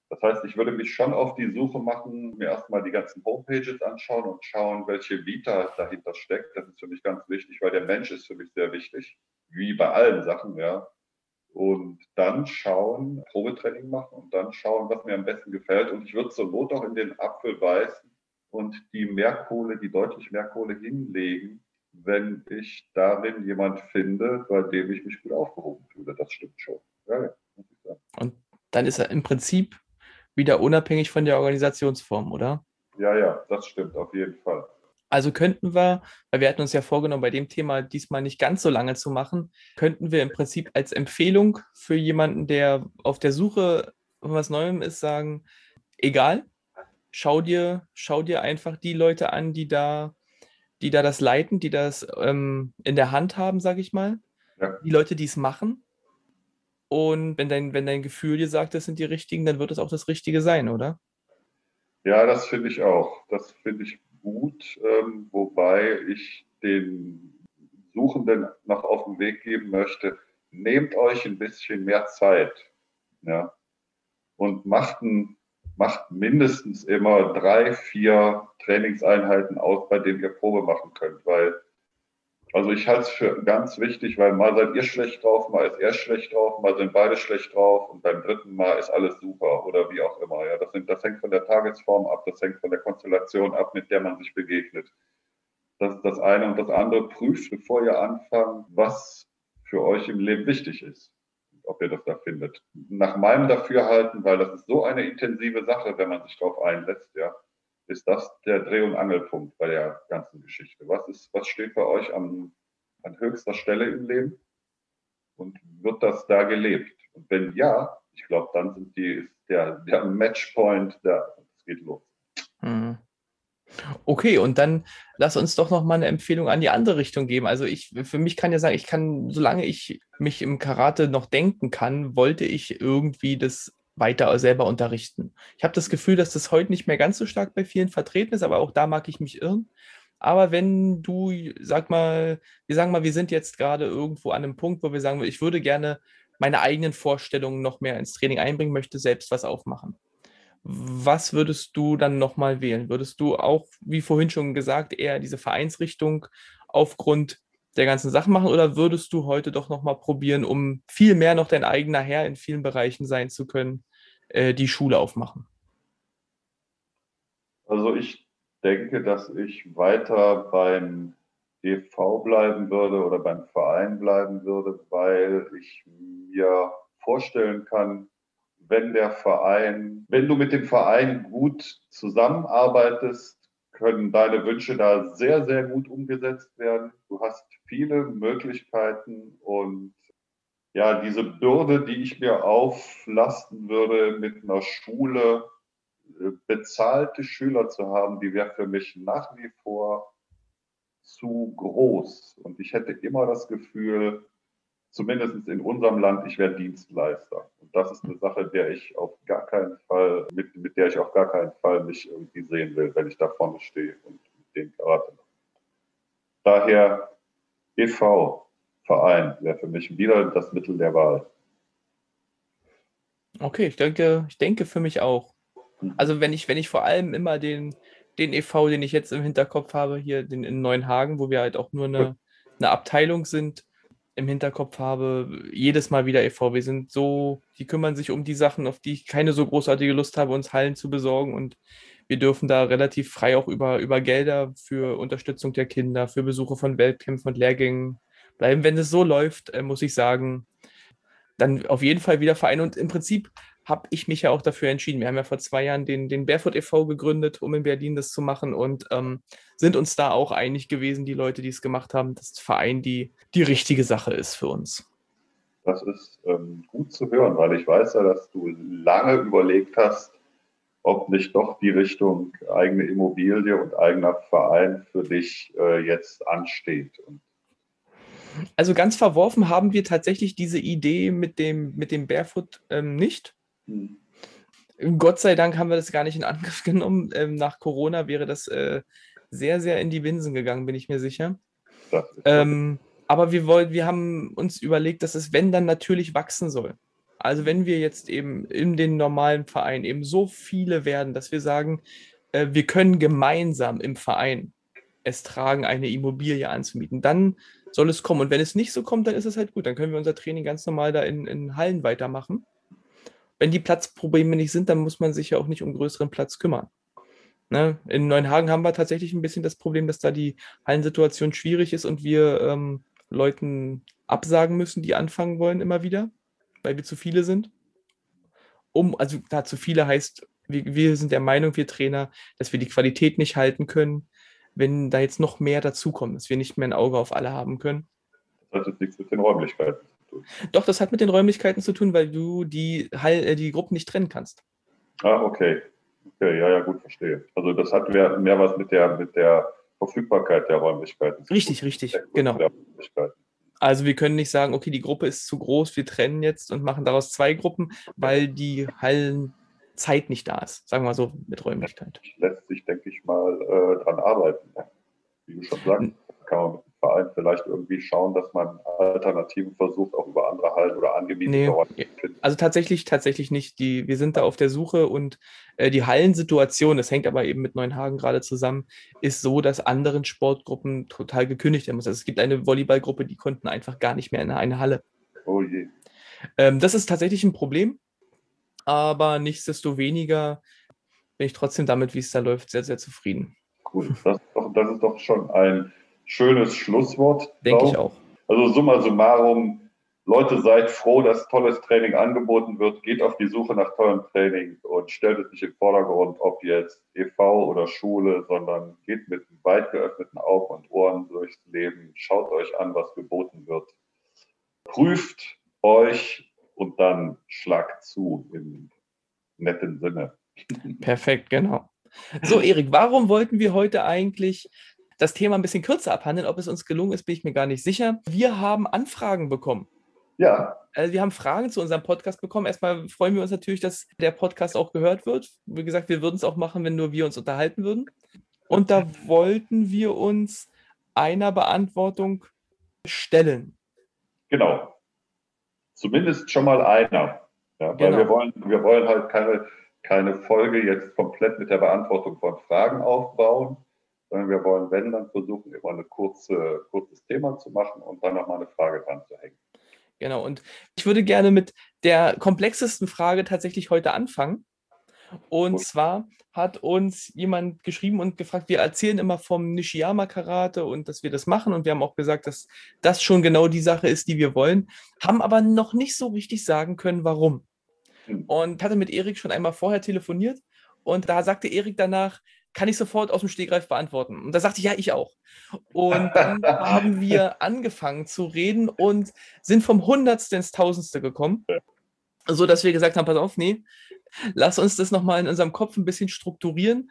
A: Das heißt, ich würde mich schon auf die Suche machen, mir erstmal die ganzen Homepages anschauen und schauen, welche Vita dahinter steckt. Das ist für mich ganz wichtig, weil der Mensch ist für mich sehr wichtig, wie bei allen Sachen, ja. Und dann schauen, Probetraining machen und dann schauen, was mir am besten gefällt. Und ich würde zur Not auch in den Apfel beißen und die Mehrkohle, die deutlich Mehrkohle hinlegen, wenn ich darin jemand finde, bei dem ich mich gut aufgehoben fühle. Das stimmt schon. Ja, ja,
B: Und dann ist er im Prinzip wieder unabhängig von der Organisationsform, oder?
A: Ja, ja, das stimmt auf jeden Fall.
B: Also könnten wir, weil wir hatten uns ja vorgenommen, bei dem Thema diesmal nicht ganz so lange zu machen, könnten wir im Prinzip als Empfehlung für jemanden, der auf der Suche nach was Neuem ist, sagen, egal, schau dir, schau dir einfach die Leute an, die da die da das leiten, die das ähm, in der Hand haben, sage ich mal. Ja. Die Leute, die es machen. Und wenn dein, wenn dein Gefühl dir sagt, das sind die richtigen, dann wird es auch das Richtige sein, oder?
A: Ja, das finde ich auch. Das finde ich gut, ähm, wobei ich den Suchenden noch auf den Weg geben möchte, nehmt euch ein bisschen mehr Zeit ja, und macht ein macht mindestens immer drei, vier Trainingseinheiten aus, bei denen ihr Probe machen könnt, weil also ich halte es für ganz wichtig, weil mal seid ihr schlecht drauf, mal ist er schlecht drauf, mal sind beide schlecht drauf und beim dritten Mal ist alles super oder wie auch immer. Ja, das, sind, das hängt von der Tagesform ab, das hängt von der Konstellation ab, mit der man sich begegnet. Das ist das eine und das andere prüft, bevor ihr anfangt, was für euch im Leben wichtig ist ob ihr das da findet. Nach meinem Dafürhalten, weil das ist so eine intensive Sache, wenn man sich darauf einlässt, ja, ist das der Dreh- und Angelpunkt bei der ganzen Geschichte. Was, ist, was steht bei euch an, an höchster Stelle im Leben? Und wird das da gelebt? Und wenn ja, ich glaube, dann sind die, ist der, der Matchpoint, der, es geht los. Mhm.
B: Okay, und dann lass uns doch noch mal eine Empfehlung an die andere Richtung geben. Also ich, für mich kann ja sagen, ich kann, solange ich mich im Karate noch denken kann, wollte ich irgendwie das weiter selber unterrichten. Ich habe das Gefühl, dass das heute nicht mehr ganz so stark bei vielen vertreten ist, aber auch da mag ich mich irren. Aber wenn du, sag mal, wir sagen mal, wir sind jetzt gerade irgendwo an einem Punkt, wo wir sagen, ich würde gerne meine eigenen Vorstellungen noch mehr ins Training einbringen, möchte selbst was aufmachen was würdest du dann nochmal wählen? Würdest du auch, wie vorhin schon gesagt, eher diese Vereinsrichtung aufgrund der ganzen Sachen machen oder würdest du heute doch nochmal probieren, um viel mehr noch dein eigener Herr in vielen Bereichen sein zu können, äh, die Schule aufmachen?
A: Also ich denke, dass ich weiter beim EV bleiben würde oder beim Verein bleiben würde, weil ich mir vorstellen kann, wenn der Verein, wenn du mit dem Verein gut zusammenarbeitest, können deine Wünsche da sehr, sehr gut umgesetzt werden. Du hast viele Möglichkeiten und ja, diese Bürde, die ich mir auflasten würde, mit einer Schule äh, bezahlte Schüler zu haben, die wäre für mich nach wie vor zu groß. Und ich hätte immer das Gefühl, zumindest in unserem Land, ich wäre Dienstleister. Und das ist eine Sache, der ich auf gar keinen Fall, mit, mit der ich auf gar keinen Fall mich irgendwie sehen will, wenn ich da vorne stehe und den Karate mache. Daher EV, Verein, wäre für mich wieder das Mittel der Wahl.
B: Okay, ich denke, ich denke für mich auch. Mhm. Also wenn ich, wenn ich vor allem immer den, den EV, den ich jetzt im Hinterkopf habe, hier den in Neuenhagen, wo wir halt auch nur eine, eine Abteilung sind, im Hinterkopf habe, jedes Mal wieder e.V. Wir sind so, die kümmern sich um die Sachen, auf die ich keine so großartige Lust habe, uns Hallen zu besorgen. Und wir dürfen da relativ frei auch über, über Gelder für Unterstützung der Kinder, für Besuche von Weltkämpfen und Lehrgängen bleiben. Wenn es so läuft, äh, muss ich sagen, dann auf jeden Fall wieder Verein. Und im Prinzip habe ich mich ja auch dafür entschieden. Wir haben ja vor zwei Jahren den, den Barefoot e.V. gegründet, um in Berlin das zu machen und ähm, sind uns da auch einig gewesen, die Leute, die es gemacht haben, dass der Verein die, die richtige Sache ist für uns.
A: Das ist ähm, gut zu hören, weil ich weiß ja, dass du lange überlegt hast, ob nicht doch die Richtung eigene Immobilie und eigener Verein für dich äh, jetzt ansteht. Und
B: also ganz verworfen haben wir tatsächlich diese Idee mit dem, mit dem Barefoot ähm, nicht. Hm. Gott sei Dank haben wir das gar nicht in Angriff [LAUGHS] genommen. Ähm, nach Corona wäre das äh, sehr, sehr in die Winsen gegangen, bin ich mir sicher. Ähm, aber wir, wollen, wir haben uns überlegt, dass es, wenn dann natürlich wachsen soll. Also wenn wir jetzt eben in den normalen Verein eben so viele werden, dass wir sagen, äh, wir können gemeinsam im Verein es tragen, eine Immobilie anzumieten, dann soll es kommen. Und wenn es nicht so kommt, dann ist es halt gut. Dann können wir unser Training ganz normal da in, in Hallen weitermachen. Wenn die Platzprobleme nicht sind, dann muss man sich ja auch nicht um größeren Platz kümmern. Ne? In Neuenhagen haben wir tatsächlich ein bisschen das Problem, dass da die Hallensituation schwierig ist und wir ähm, Leuten absagen müssen, die anfangen wollen immer wieder, weil wir zu viele sind. Um, also da zu viele heißt, wir, wir sind der Meinung, wir Trainer, dass wir die Qualität nicht halten können, wenn da jetzt noch mehr dazukommt, dass wir nicht mehr ein Auge auf alle haben können.
A: Das hat jetzt nichts mit den Räumlichkeiten zu.
B: Doch, das hat mit den Räumlichkeiten zu tun, weil du die, äh, die Gruppen nicht trennen kannst.
A: Ah, okay. Okay, ja, ja, gut, verstehe. Also das hat mehr, mehr was mit der, mit der Verfügbarkeit der Räumlichkeiten.
B: Richtig, richtig, genau. Also wir können nicht sagen, okay, die Gruppe ist zu groß, wir trennen jetzt und machen daraus zwei Gruppen, weil die Hallenzeit nicht da ist, sagen wir so mit Räumlichkeit.
A: Lässt sich, denke ich mal, äh, dran arbeiten. Wie du schon sagst, kann man mit Verein vielleicht irgendwie schauen, dass man Alternativen versucht, auch über andere Hallen oder angemietete nee, Orte zu
B: finden? Also tatsächlich, tatsächlich nicht. Die, wir sind da auf der Suche und äh, die Hallensituation, das hängt aber eben mit Neuenhagen gerade zusammen, ist so, dass anderen Sportgruppen total gekündigt werden muss. Also es gibt eine Volleyballgruppe, die konnten einfach gar nicht mehr in eine Halle. Oh je. Ähm, das ist tatsächlich ein Problem, aber nichtsdestoweniger bin ich trotzdem damit, wie es da läuft, sehr, sehr zufrieden.
A: Cool. Das ist doch, das ist doch schon ein schönes Schlusswort.
B: Denke ich auch.
A: Also summa summarum, Leute, seid froh, dass tolles Training angeboten wird. Geht auf die Suche nach tollem Training und stellt es nicht im Vordergrund, ob jetzt EV oder Schule, sondern geht mit weit geöffneten Augen und Ohren durchs Leben. Schaut euch an, was geboten wird. Prüft euch und dann schlagt zu im netten Sinne.
B: Perfekt, genau. So, Erik, warum wollten wir heute eigentlich das Thema ein bisschen kürzer abhandeln? Ob es uns gelungen ist, bin ich mir gar nicht sicher. Wir haben Anfragen bekommen.
A: Ja.
B: Also wir haben Fragen zu unserem Podcast bekommen. Erstmal freuen wir uns natürlich, dass der Podcast auch gehört wird. Wie gesagt, wir würden es auch machen, wenn nur wir uns unterhalten würden. Und da wollten wir uns einer Beantwortung stellen.
A: Genau. Zumindest schon mal einer. Ja, weil genau. wir, wollen, wir wollen halt keine, keine Folge jetzt komplett mit der Beantwortung von Fragen aufbauen, sondern wir wollen, wenn, dann versuchen, immer ein kurze, kurzes Thema zu machen und dann nochmal eine Frage dran zu hängen.
B: Genau, und ich würde gerne mit der komplexesten Frage tatsächlich heute anfangen. Und Gut. zwar hat uns jemand geschrieben und gefragt, wir erzählen immer vom Nishiyama-Karate und dass wir das machen. Und wir haben auch gesagt, dass das schon genau die Sache ist, die wir wollen, haben aber noch nicht so richtig sagen können, warum. Hm. Und hatte mit Erik schon einmal vorher telefoniert und da sagte Erik danach, kann ich sofort aus dem Stegreif beantworten. Und da sagte ich, ja, ich auch. Und dann [LAUGHS] haben wir angefangen zu reden und sind vom Hundertste ins Tausendste gekommen, so dass wir gesagt haben, pass auf, nee, lass uns das nochmal in unserem Kopf ein bisschen strukturieren,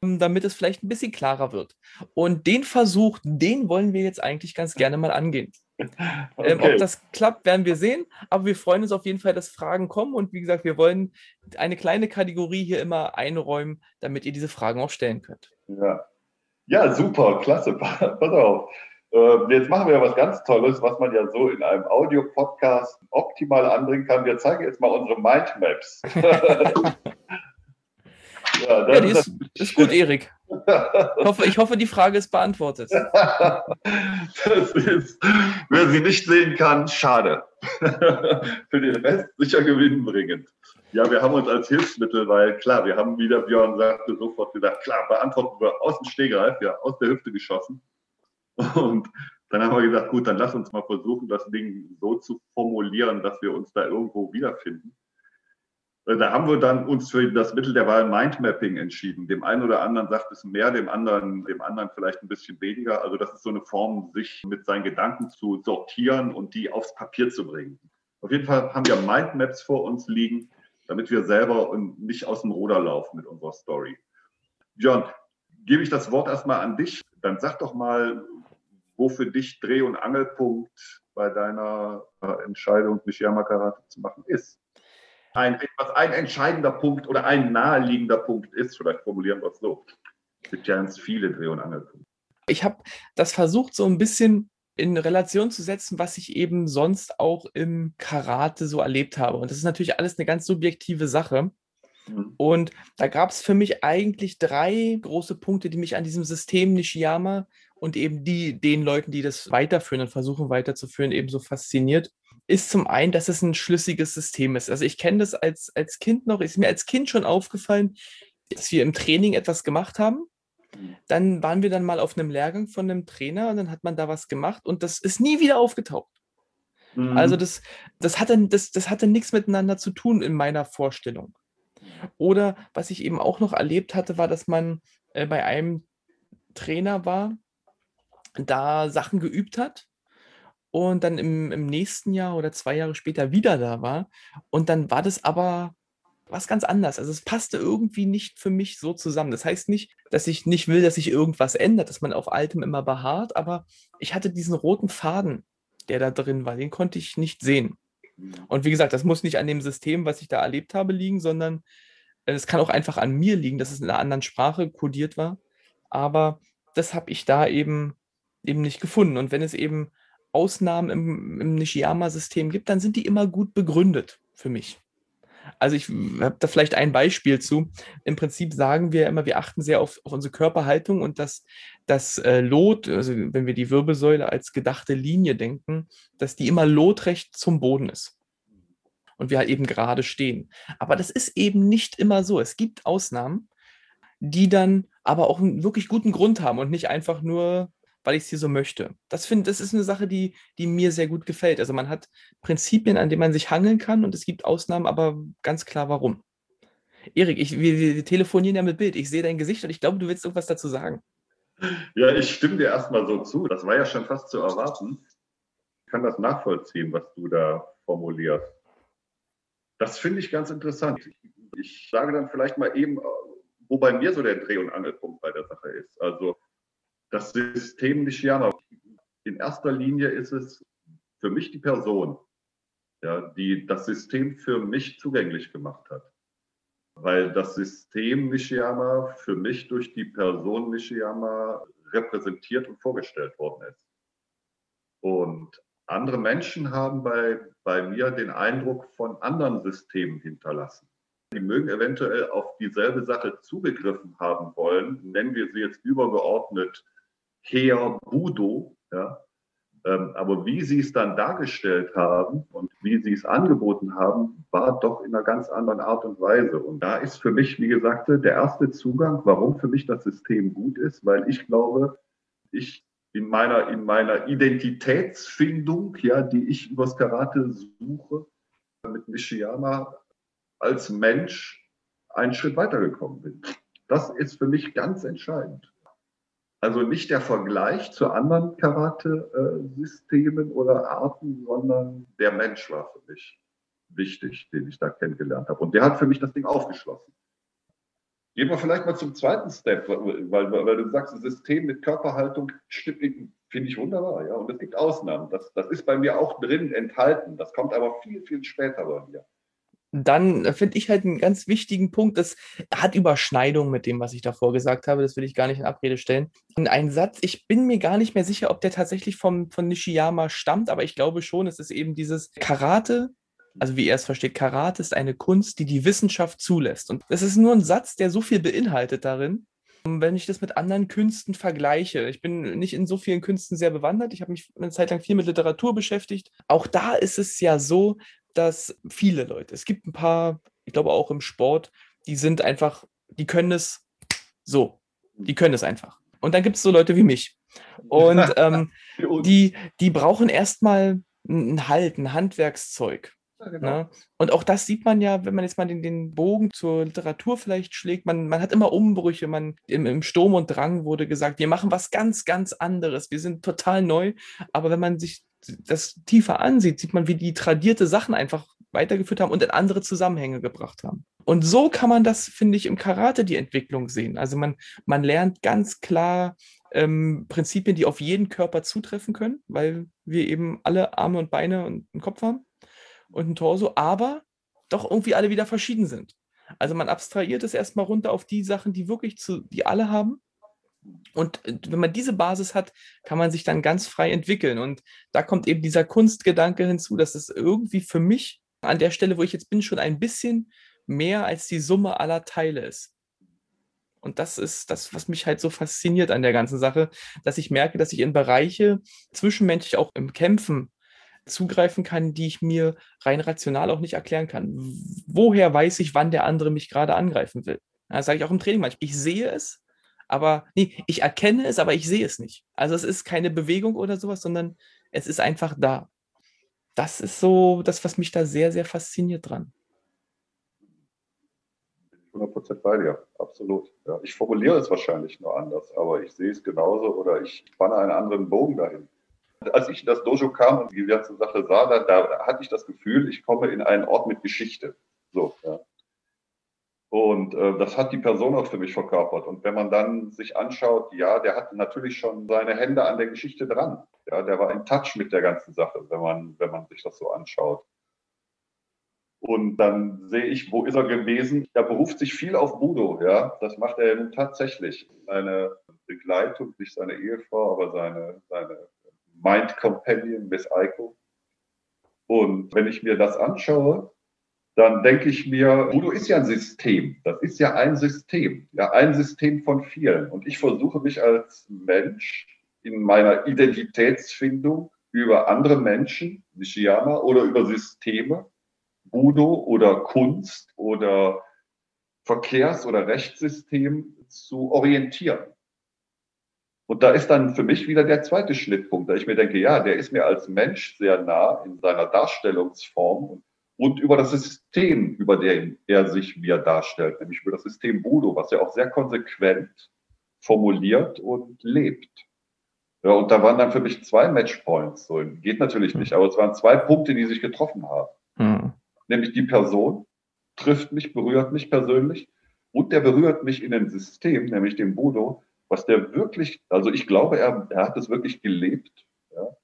B: damit es vielleicht ein bisschen klarer wird. Und den Versuch, den wollen wir jetzt eigentlich ganz gerne mal angehen. Okay. [LAUGHS] Ähm, ob das klappt, werden wir sehen. Aber wir freuen uns auf jeden Fall, dass Fragen kommen. Und wie gesagt, wir wollen eine kleine Kategorie hier immer einräumen, damit ihr diese Fragen auch stellen könnt.
A: Ja, ja super, klasse. [LAUGHS] Pass auf. Ähm, jetzt machen wir was ganz Tolles, was man ja so in einem Audio-Podcast optimal anbringen kann. Wir zeigen jetzt mal unsere Mindmaps. [LAUGHS]
B: ja, ja, die ist, ist gut, Erik. Ich hoffe, ich hoffe, die Frage ist beantwortet. [LAUGHS]
A: ist, wer sie nicht sehen kann, schade. [LAUGHS] Für den Rest sicher gewinnbringend. Ja, wir haben uns als Hilfsmittel, weil klar, wir haben wieder, Björn sagte, sofort gesagt, klar, beantworten wir aus dem Stegreif, ja, aus der Hüfte geschossen. Und dann haben wir gesagt, gut, dann lass uns mal versuchen, das Ding so zu formulieren, dass wir uns da irgendwo wiederfinden. Äh, da haben wir dann uns für das Mittel der Wahl Mindmapping entschieden. Dem einen oder anderen sagt es mehr, dem anderen, dem anderen vielleicht ein bisschen weniger. Also das ist so eine Form, sich mit seinen Gedanken zu sortieren und die aufs Papier zu bringen. Auf jeden Fall haben wir Mindmaps vor uns liegen, damit wir selber nicht aus dem Ruder laufen mit unserer Story. John, gebe ich das Wort erstmal an dich. Dann sag doch mal, wo für dich Dreh- und Angelpunkt bei deiner Entscheidung, Nishiyama Karate zu machen, ist. Ein, was ein entscheidender Punkt oder ein naheliegender Punkt ist, vielleicht formulieren wir es so. Es gibt ja ganz viele Dreh- und Angelpunkte.
B: Ich habe das versucht, so ein bisschen in Relation zu setzen, was ich eben sonst auch im Karate so erlebt habe. Und das ist natürlich alles eine ganz subjektive Sache. Mhm. Und da gab es für mich eigentlich drei große Punkte, die mich an diesem System Nishiyama und eben die, den Leuten, die das weiterführen und versuchen weiterzuführen, eben so fasziniert, ist zum einen, dass es ein schlüssiges System ist. Also ich kenne das als, als Kind noch, ist mir als Kind schon aufgefallen, dass wir im Training etwas gemacht haben. Dann waren wir dann mal auf einem Lehrgang von einem Trainer und dann hat man da was gemacht und das ist nie wieder aufgetaucht. Mhm. Also das, das, hatte, das, das hatte nichts miteinander zu tun in meiner Vorstellung. Oder was ich eben auch noch erlebt hatte, war, dass man äh, bei einem Trainer war, da Sachen geübt hat und dann im, im nächsten Jahr oder zwei Jahre später wieder da war. Und dann war das aber was ganz anders. Also es passte irgendwie nicht für mich so zusammen. Das heißt nicht, dass ich nicht will, dass sich irgendwas ändert, dass man auf Altem immer beharrt, aber ich hatte diesen roten Faden, der da drin war, den konnte ich nicht sehen. Und wie gesagt, das muss nicht an dem System, was ich da erlebt habe, liegen, sondern äh, es kann auch einfach an mir liegen, dass es in einer anderen Sprache kodiert war. Aber das habe ich da eben eben nicht gefunden. Und wenn es eben Ausnahmen im, im Nishiyama-System gibt, dann sind die immer gut begründet für mich. Also ich habe da vielleicht ein Beispiel zu. Im Prinzip sagen wir immer, wir achten sehr auf, auf unsere Körperhaltung und dass das äh, Lot, also wenn wir die Wirbelsäule als gedachte Linie denken, dass die immer lotrecht zum Boden ist. Und wir halt eben gerade stehen. Aber das ist eben nicht immer so. Es gibt Ausnahmen, die dann aber auch einen wirklich guten Grund haben und nicht einfach nur weil ich es hier so möchte. Das finde, das ist eine Sache, die, die mir sehr gut gefällt. Also man hat Prinzipien, an denen man sich hangeln kann und es gibt Ausnahmen, aber ganz klar warum. Erik, ich, wir, wir telefonieren ja mit Bild. Ich sehe dein Gesicht und ich glaube, du willst irgendwas dazu sagen.
A: Ja, ich stimme dir erstmal so zu. Das war ja schon fast zu erwarten. Ich kann das nachvollziehen, was du da formulierst. Das finde ich ganz interessant. Ich sage dann vielleicht mal eben wo bei mir so der Dreh- und Angelpunkt bei der Sache ist. Also das System Nishiyama, in erster Linie ist es für mich die Person, ja, die das System für mich zugänglich gemacht hat. Weil das System Nishiyama für mich durch die Person Nishiyama repräsentiert und vorgestellt worden ist. Und andere Menschen haben bei, bei mir den Eindruck von anderen Systemen hinterlassen. Die mögen eventuell auf dieselbe Sache zugegriffen haben wollen, nennen wir sie jetzt übergeordnet Heer Budo, ja, ähm, aber wie sie es dann dargestellt haben und wie sie es angeboten haben, war doch in einer ganz anderen Art und Weise. Und da ist für mich, wie gesagt, der erste Zugang, warum für mich das System gut ist, weil ich glaube, ich in meiner, in meiner Identitätsfindung, ja, die ich übers Karate suche, mit Nishiyama als Mensch einen Schritt weitergekommen bin. Das ist für mich ganz entscheidend. Also nicht der Vergleich zu anderen Karate-Systemen oder Arten, sondern der Mensch war für mich wichtig, den ich da kennengelernt habe. Und der hat für mich das Ding aufgeschlossen. Gehen wir vielleicht mal zum zweiten Step, weil, weil du sagst, das System mit Körperhaltung finde ich wunderbar. Ja? Und es gibt Ausnahmen. Das, das ist bei mir auch drin enthalten. Das kommt aber viel, viel später bei mir
B: dann äh, finde ich halt einen ganz wichtigen Punkt, das hat Überschneidung mit dem, was ich davor gesagt habe, das will ich gar nicht in Abrede stellen. Und ein Satz, ich bin mir gar nicht mehr sicher, ob der tatsächlich vom, von Nishiyama stammt, aber ich glaube schon, es ist eben dieses Karate, also wie er es versteht, Karate ist eine Kunst, die die Wissenschaft zulässt. Und das ist nur ein Satz, der so viel beinhaltet darin. Wenn ich das mit anderen Künsten vergleiche, ich bin nicht in so vielen Künsten sehr bewandert, ich habe mich eine Zeit lang viel mit Literatur beschäftigt. Auch da ist es ja so, dass viele Leute, es gibt ein paar, ich glaube auch im Sport, die sind einfach, die können es so. Die können es einfach. Und dann gibt es so Leute wie mich. Und [LAUGHS] ähm, die, die brauchen erstmal einen Halt, ein Handwerkszeug. Ja, genau. ne? Und auch das sieht man ja, wenn man jetzt mal den, den Bogen zur Literatur vielleicht schlägt. Man, man hat immer Umbrüche. Man, im, Im Sturm und Drang wurde gesagt, wir machen was ganz, ganz anderes. Wir sind total neu. Aber wenn man sich das tiefer ansieht, sieht man, wie die tradierte Sachen einfach weitergeführt haben und in andere Zusammenhänge gebracht haben. Und so kann man das, finde ich, im Karate die Entwicklung sehen. Also man, man lernt ganz klar ähm, Prinzipien, die auf jeden Körper zutreffen können, weil wir eben alle Arme und Beine und einen Kopf haben und ein Torso, aber doch irgendwie alle wieder verschieden sind. Also man abstrahiert es erstmal runter auf die Sachen, die wirklich zu, die alle haben und äh, wenn man diese Basis hat, kann man sich dann ganz frei entwickeln. Und da kommt eben dieser Kunstgedanke hinzu, dass es irgendwie für mich an der Stelle, wo ich jetzt bin, schon ein bisschen mehr als die Summe aller Teile ist. Und das ist das, was mich halt so fasziniert an der ganzen Sache, dass ich merke, dass ich in Bereiche zwischenmenschlich auch im Kämpfen zugreifen kann, die ich mir rein rational auch nicht erklären kann. Woher weiß ich, wann der andere mich gerade angreifen will? Das sage ich auch im Training manchmal. Ich sehe es, aber nee, ich erkenne es, aber ich sehe es nicht. Also es ist keine Bewegung oder sowas, sondern es ist einfach da. Das ist so das, was mich da sehr, sehr fasziniert dran.
A: 100% bei dir, absolut. Ja, ich formuliere es wahrscheinlich nur anders, aber ich sehe es genauso oder ich spanne einen anderen Bogen dahin. Als ich in das Dojo kam und die ganze Sache sah, da, da hatte ich das Gefühl, ich komme in einen Ort mit Geschichte. So, ja. Und äh, das hat die Person auch für mich verkörpert. Und wenn man dann sich anschaut, ja, der hat natürlich schon seine Hände an der Geschichte dran. Ja, der war in Touch mit der ganzen Sache, wenn man, wenn man sich das so anschaut. Und dann sehe ich, wo ist er gewesen? Er beruft sich viel auf Budo, ja. Das macht er nun tatsächlich. Seine Begleitung, nicht seine Ehefrau, aber seine, seine Mind Companion, Miss Aiko. Und wenn ich mir das anschaue, dann denke ich mir, Udo ist ja ein System. Das ist ja ein System, ja, ein System von vielen. Und ich versuche mich als Mensch in meiner Identitätsfindung über andere Menschen, Nishiyama, oder über Systeme, Budo oder Kunst oder Verkehrs- oder Rechtssystem zu orientieren. Und da ist dann für mich wieder der zweite Schnittpunkt, da ich mir denke, ja, der ist mir als Mensch sehr nah in seiner Darstellungsform und und über das System, über dem er sich mir darstellt, nämlich über das System Budo, was er auch sehr konsequent formuliert und lebt. Ja, und da waren dann für mich zwei Matchpoints. So, geht natürlich nicht, aber es waren zwei Punkte, die sich getroffen haben. Mhm. Nämlich die Person trifft mich, berührt mich persönlich Und der berührt mich in ein System, nämlich dem Budo, was der wirklich, also ich glaube, er, er hat es wirklich gelebt ja,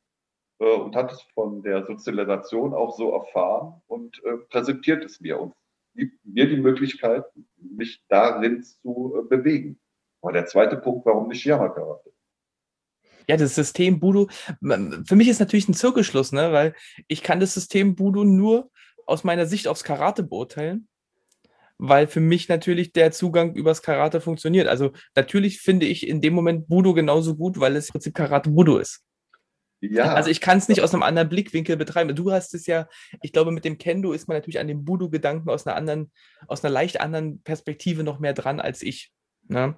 A: äh, und hat es von der Sozialisation auch so erfahren und äh, präsentiert es mir und gibt mir die Möglichkeit, mich darin zu äh, bewegen. Aber der zweite Punkt, warum nicht Yamakarate?
B: Ja, das System Budo, für mich ist natürlich ein Zirkelschluss, ne? weil ich kann das System Budo nur aus meiner Sicht aufs Karate beurteilen, weil für mich natürlich der Zugang übers Karate funktioniert. Also natürlich finde ich in dem Moment Budo genauso gut, weil es im Prinzip Karate Budo ist. Ja. Also ich kann es nicht aus einem anderen Blickwinkel betreiben. Du hast es ja, ich glaube, mit dem Kendo ist man natürlich an dem Budo-Gedanken aus einer anderen, aus einer leicht anderen Perspektive noch mehr dran als ich. Ne?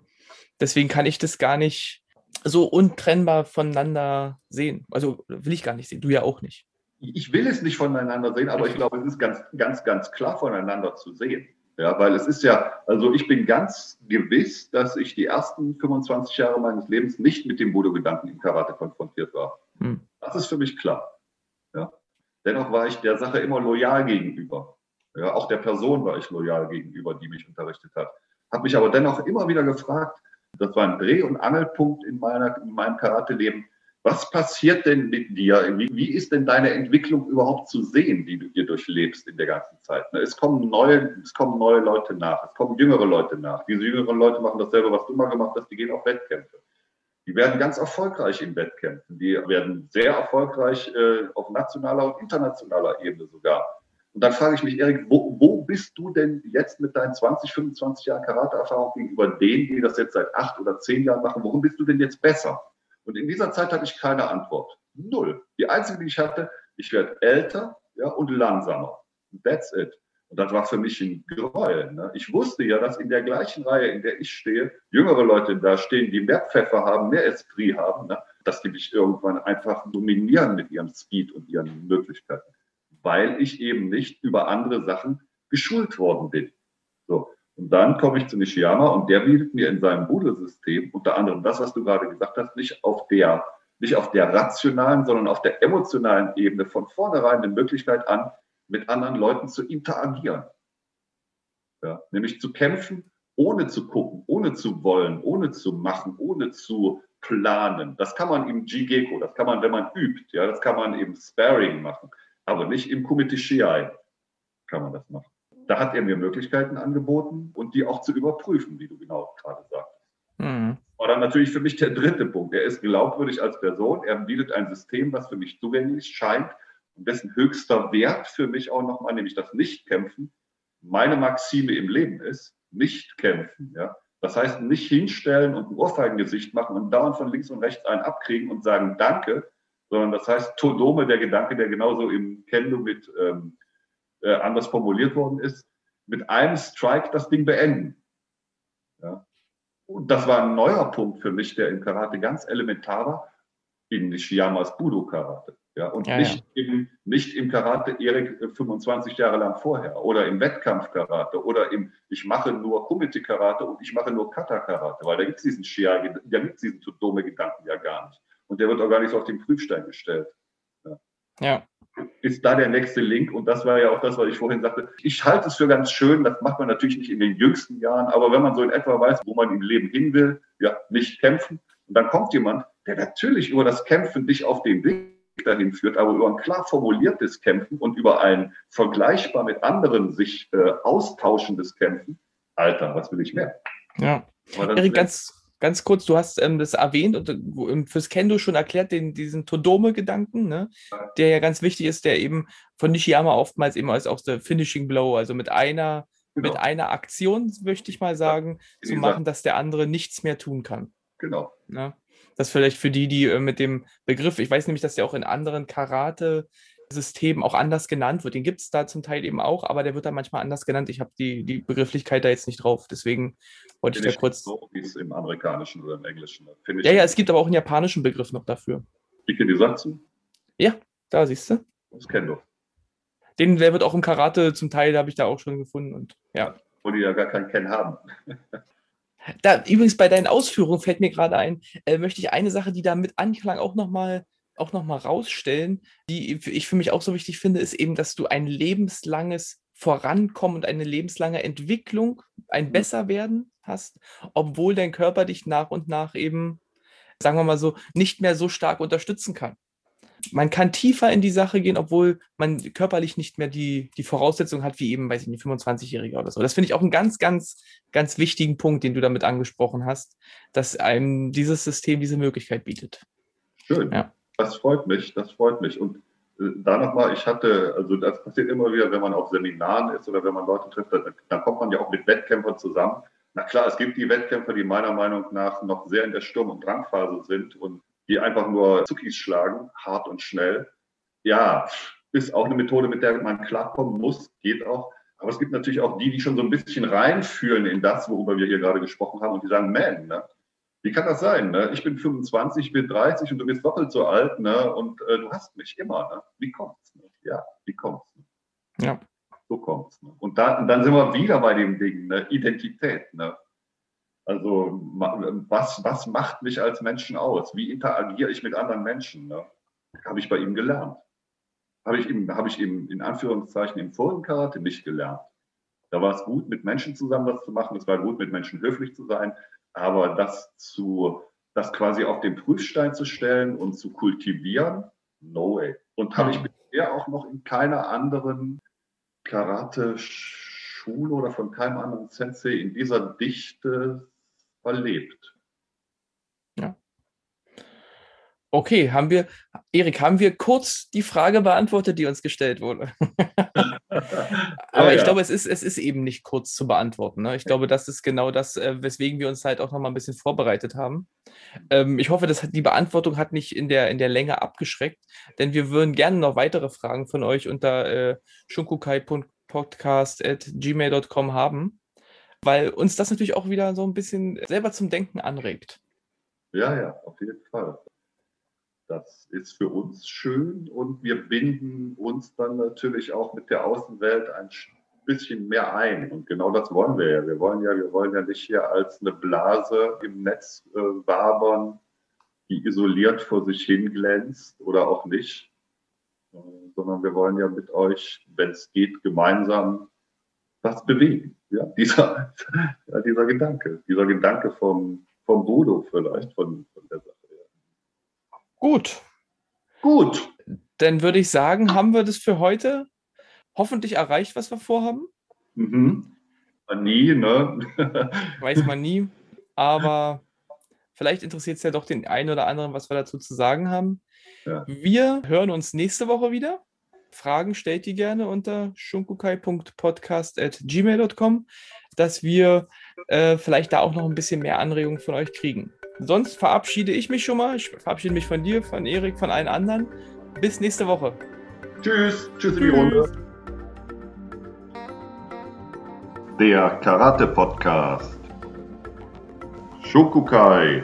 B: Deswegen kann ich das gar nicht so untrennbar voneinander sehen. Also will ich gar nicht sehen, du ja auch nicht.
A: Ich will es nicht voneinander sehen, aber ich glaube, es ist ganz, ganz, ganz klar voneinander zu sehen. Ja, weil es ist ja, also ich bin ganz gewiss, dass ich die ersten 25 Jahre meines Lebens nicht mit dem Budo-Gedanken im Karate konfrontiert war. Hm. Das ist für mich klar. Ja. Dennoch war ich der Sache immer loyal gegenüber. Ja, auch der Person war ich loyal gegenüber, die mich unterrichtet hat. Habe mich aber dennoch immer wieder gefragt, das war ein Dreh- und Angelpunkt in, meiner, in meinem Karate-Leben. Was passiert denn mit dir? Wie, wie, ist denn deine Entwicklung überhaupt zu sehen, die du hier durchlebst in der ganzen Zeit? Es kommen neue, es kommen neue Leute nach, es kommen jüngere Leute nach. Diese jüngeren Leute machen dasselbe, was du mal gemacht hast, die gehen auf Wettkämpfe. Die werden ganz erfolgreich in Wettkämpfen. Die werden sehr erfolgreich äh, auf nationaler und internationaler Ebene sogar. Und dann frage ich mich, Erik, wo, wo bist du denn jetzt mit deinen 20, 25 Jahren Karate-Erfahrung gegenüber denen, die das jetzt seit acht oder zehn Jahren machen? Worum bist du denn jetzt besser? Und in dieser Zeit hatte ich keine Antwort. Null. Die einzige, die ich hatte, ich werde älter ja, und langsamer. That's it. Und das war für mich ein Gräuel. Ne? Ich wusste ja, dass in der gleichen Reihe, in der ich stehe, jüngere Leute da stehen, die mehr Pfeffer haben, mehr Esprit haben, ne? dass die mich irgendwann einfach dominieren mit ihrem Speed und ihren Möglichkeiten weil ich eben nicht über andere Sachen geschult worden bin. So. Und dann komme ich zu Nishiyama und der bietet mir in seinem Buddha-System unter anderem das, was du gerade gesagt hast, nicht auf der, nicht auf der rationalen, sondern auf der emotionalen Ebene von vornherein eine Möglichkeit an, mit anderen Leuten zu interagieren. Ja, nämlich zu kämpfen, ohne zu gucken, ohne zu wollen, ohne zu machen, ohne zu planen. Das kann man im Jigeko, das kann man, wenn man übt, ja, das kann man im Sparring machen aber nicht im Kumite kann man das machen. Da hat er mir Möglichkeiten angeboten und die auch zu überprüfen, wie du genau gerade sagst. Mhm. Und dann natürlich für mich der dritte Punkt. Er ist glaubwürdig als Person. Er bietet ein System, was für mich zugänglich scheint und dessen höchster Wert für mich auch nochmal, nämlich das Nichtkämpfen, meine Maxime im Leben ist, nicht kämpfen. Ja? Das heißt, nicht hinstellen und ein Ohrfeigengesicht machen und dauernd von links und rechts einen abkriegen und sagen Danke, sondern das heißt Todome, der Gedanke, der genauso im Kendo mit ähm, äh, anders formuliert worden ist, mit einem Strike das Ding beenden. Ja. Und das war ein neuer Punkt für mich, der im Karate ganz elementar war, in Nishiyamas Budo-Karate. Ja, und ja, nicht, ja. Im, nicht im Karate Erik 25 äh, Jahre lang vorher oder im Wettkampf-Karate oder im ich mache nur Kumite-Karate und ich mache nur Kata-Karate, weil da gibt es diesen Shia, da gibt es diesen Todome-Gedanken ja gar nicht und der wird auch gar nicht so auf den Prüfstein gestellt. Ja. ja. Ist da der nächste Link und das war ja auch das, was ich vorhin sagte. Ich halte es für ganz schön, das macht man natürlich nicht in den jüngsten Jahren, aber wenn man so in etwa weiß, wo man im Leben hin will, ja, nicht kämpfen. Und dann kommt jemand, der natürlich über das Kämpfen dich auf den Weg dahin führt, aber über ein klar formuliertes Kämpfen und über ein vergleichbar mit anderen sich äh, austauschendes Kämpfen. Alter, was will ich mehr?
B: Ja. Erik, ganz, ganz kurz, du hast ähm, das erwähnt und äh, fürs Kendo schon erklärt, den, diesen Todome-Gedanken, ne? der ja ganz wichtig ist, der eben von Nishiyama oftmals eben als auch der Finishing Blow, also mit einer, genau. mit einer Aktion, möchte ich mal sagen, ja, zu machen, dass der andere nichts mehr tun kann.
A: Genau.
B: Ne? Das vielleicht für die, die äh, mit dem Begriff, ich weiß nämlich, dass der auch in anderen Karate System auch anders genannt wird. Den gibt es da zum Teil eben auch, aber der wird da manchmal anders genannt. Ich habe die, die Begrifflichkeit da jetzt nicht drauf. Deswegen wollte ich da kurz.
A: So wie es im Amerikanischen oder im Englischen.
B: Ja, ja, es gibt aber auch einen japanischen Begriff noch dafür.
A: Ike die Satsu?
B: Ja, da siehst du.
A: Das kennt du.
B: Den der wird auch im Karate zum Teil, habe ich da auch schon gefunden. Und ja.
A: Wo die ja gar keinen Ken haben. [LAUGHS]
B: da, übrigens bei deinen Ausführungen fällt mir gerade ein, äh, möchte ich eine Sache, die da mit anklang, auch nochmal auch noch mal rausstellen, die ich für mich auch so wichtig finde, ist eben, dass du ein lebenslanges Vorankommen und eine lebenslange Entwicklung, ein
A: Mhm.
B: Besserwerden hast, obwohl dein Körper dich nach und nach eben, sagen wir mal so, nicht mehr so stark unterstützen kann. Man kann tiefer in die Sache gehen, obwohl man körperlich nicht mehr die, die Voraussetzung hat, wie eben, weiß ich nicht, 25-Jähriger oder so. Das finde ich auch einen ganz, ganz, ganz wichtigen Punkt, den du damit angesprochen hast, dass einem dieses System diese Möglichkeit bietet.
A: Schön.
B: Ja.
A: Das freut mich, das freut mich. Und äh, da nochmal, ich hatte, also das passiert immer wieder, wenn man auf Seminaren ist oder wenn man Leute trifft, dann, dann kommt man ja auch mit Wettkämpfern zusammen. Na klar, es gibt die Wettkämpfer, die meiner Meinung nach noch sehr in der Sturm- und Drangphase sind und die einfach nur Zuckis schlagen, hart und schnell. Ja, ist auch eine Methode, mit der man klarkommen muss, geht auch. Aber es gibt natürlich auch die, die schon so ein bisschen reinfühlen in das, worüber wir hier gerade gesprochen haben und die sagen, man, ne? wie kann das sein? Ne? Ich bin 25, ich bin 30 und du bist doppelt so alt ne? und äh, du hast mich immer. Ne? Wie kommt's? Ne? Ja, wie kommt's? Ne?
B: Ja.
A: So kommt's. Ne? Und, da, und dann sind wir wieder bei dem Ding, ne? Identität. Ne? Also was, was macht mich als Menschen aus? Wie interagiere ich mit anderen Menschen? Ne? Habe ich bei ihm gelernt. Habe ich, ihm, habe ich ihm in Anführungszeichen im vorigen Karate nicht gelernt. Da war es gut, mit Menschen zusammen was zu machen. Es war gut, mit Menschen höflich zu sein. Aber das zu, das quasi auf den Prüfstein zu stellen und zu kultivieren, no way. Und habe ich bisher auch noch in keiner anderen Karate-Schule oder von keinem anderen Sensei in dieser Dichte erlebt.
B: Ja. Okay, haben wir, Erik, haben wir kurz die Frage beantwortet, die uns gestellt wurde? [LAUGHS] Aber
A: Ja,
B: ich
A: ja.
B: glaube, es ist, es ist eben nicht kurz zu beantworten. Ne? Ich glaube, das ist genau das, äh, weswegen wir uns halt auch noch mal ein bisschen vorbereitet haben. Ähm, ich hoffe, das hat, die Beantwortung hat nicht in der, in der Länge abgeschreckt, denn wir würden gerne noch weitere Fragen von euch unter äh, shunkukai.podcast.gmail.com haben, weil uns das natürlich auch wieder so ein bisschen selber zum Denken anregt.
A: Ja, ja, auf jeden Fall. Das ist für uns schön und wir binden uns dann natürlich auch mit der Außenwelt ein bisschen mehr ein. Und genau das wollen wir ja. Wir wollen ja, wir wollen ja nicht hier als eine Blase im Netz äh, wabern, die isoliert vor sich hin glänzt oder auch nicht, äh, sondern wir wollen ja mit euch, wenn es geht, gemeinsam was bewegen. Ja, dieser, ja, dieser Gedanke, dieser Gedanke vom, vom Budo vielleicht, von, von der Sache.
B: Gut,
A: Gut,
B: dann würde ich sagen, haben wir das für heute hoffentlich erreicht, was wir vorhaben.
A: mhm. nie, ne? [LAUGHS]
B: Weiß man nie. Aber vielleicht interessiert es ja doch den einen oder anderen, was wir dazu zu sagen haben.
A: Ja.
B: Wir hören uns nächste Woche wieder. Fragen stellt die gerne unter shunkukai.podcast.gmail.com, dass wir äh, vielleicht da auch noch ein bisschen mehr Anregungen von euch kriegen. Sonst verabschiede ich mich schon mal. Ich verabschiede mich von dir, von Erik, von allen anderen. Bis nächste Woche.
A: Tschüss, tschüss in die Runde. Der Karate Podcast. Shokukai.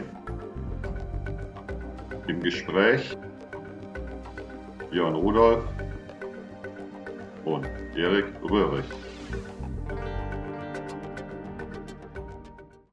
A: Im Gespräch Björn Rudolf und Erik Röhrig.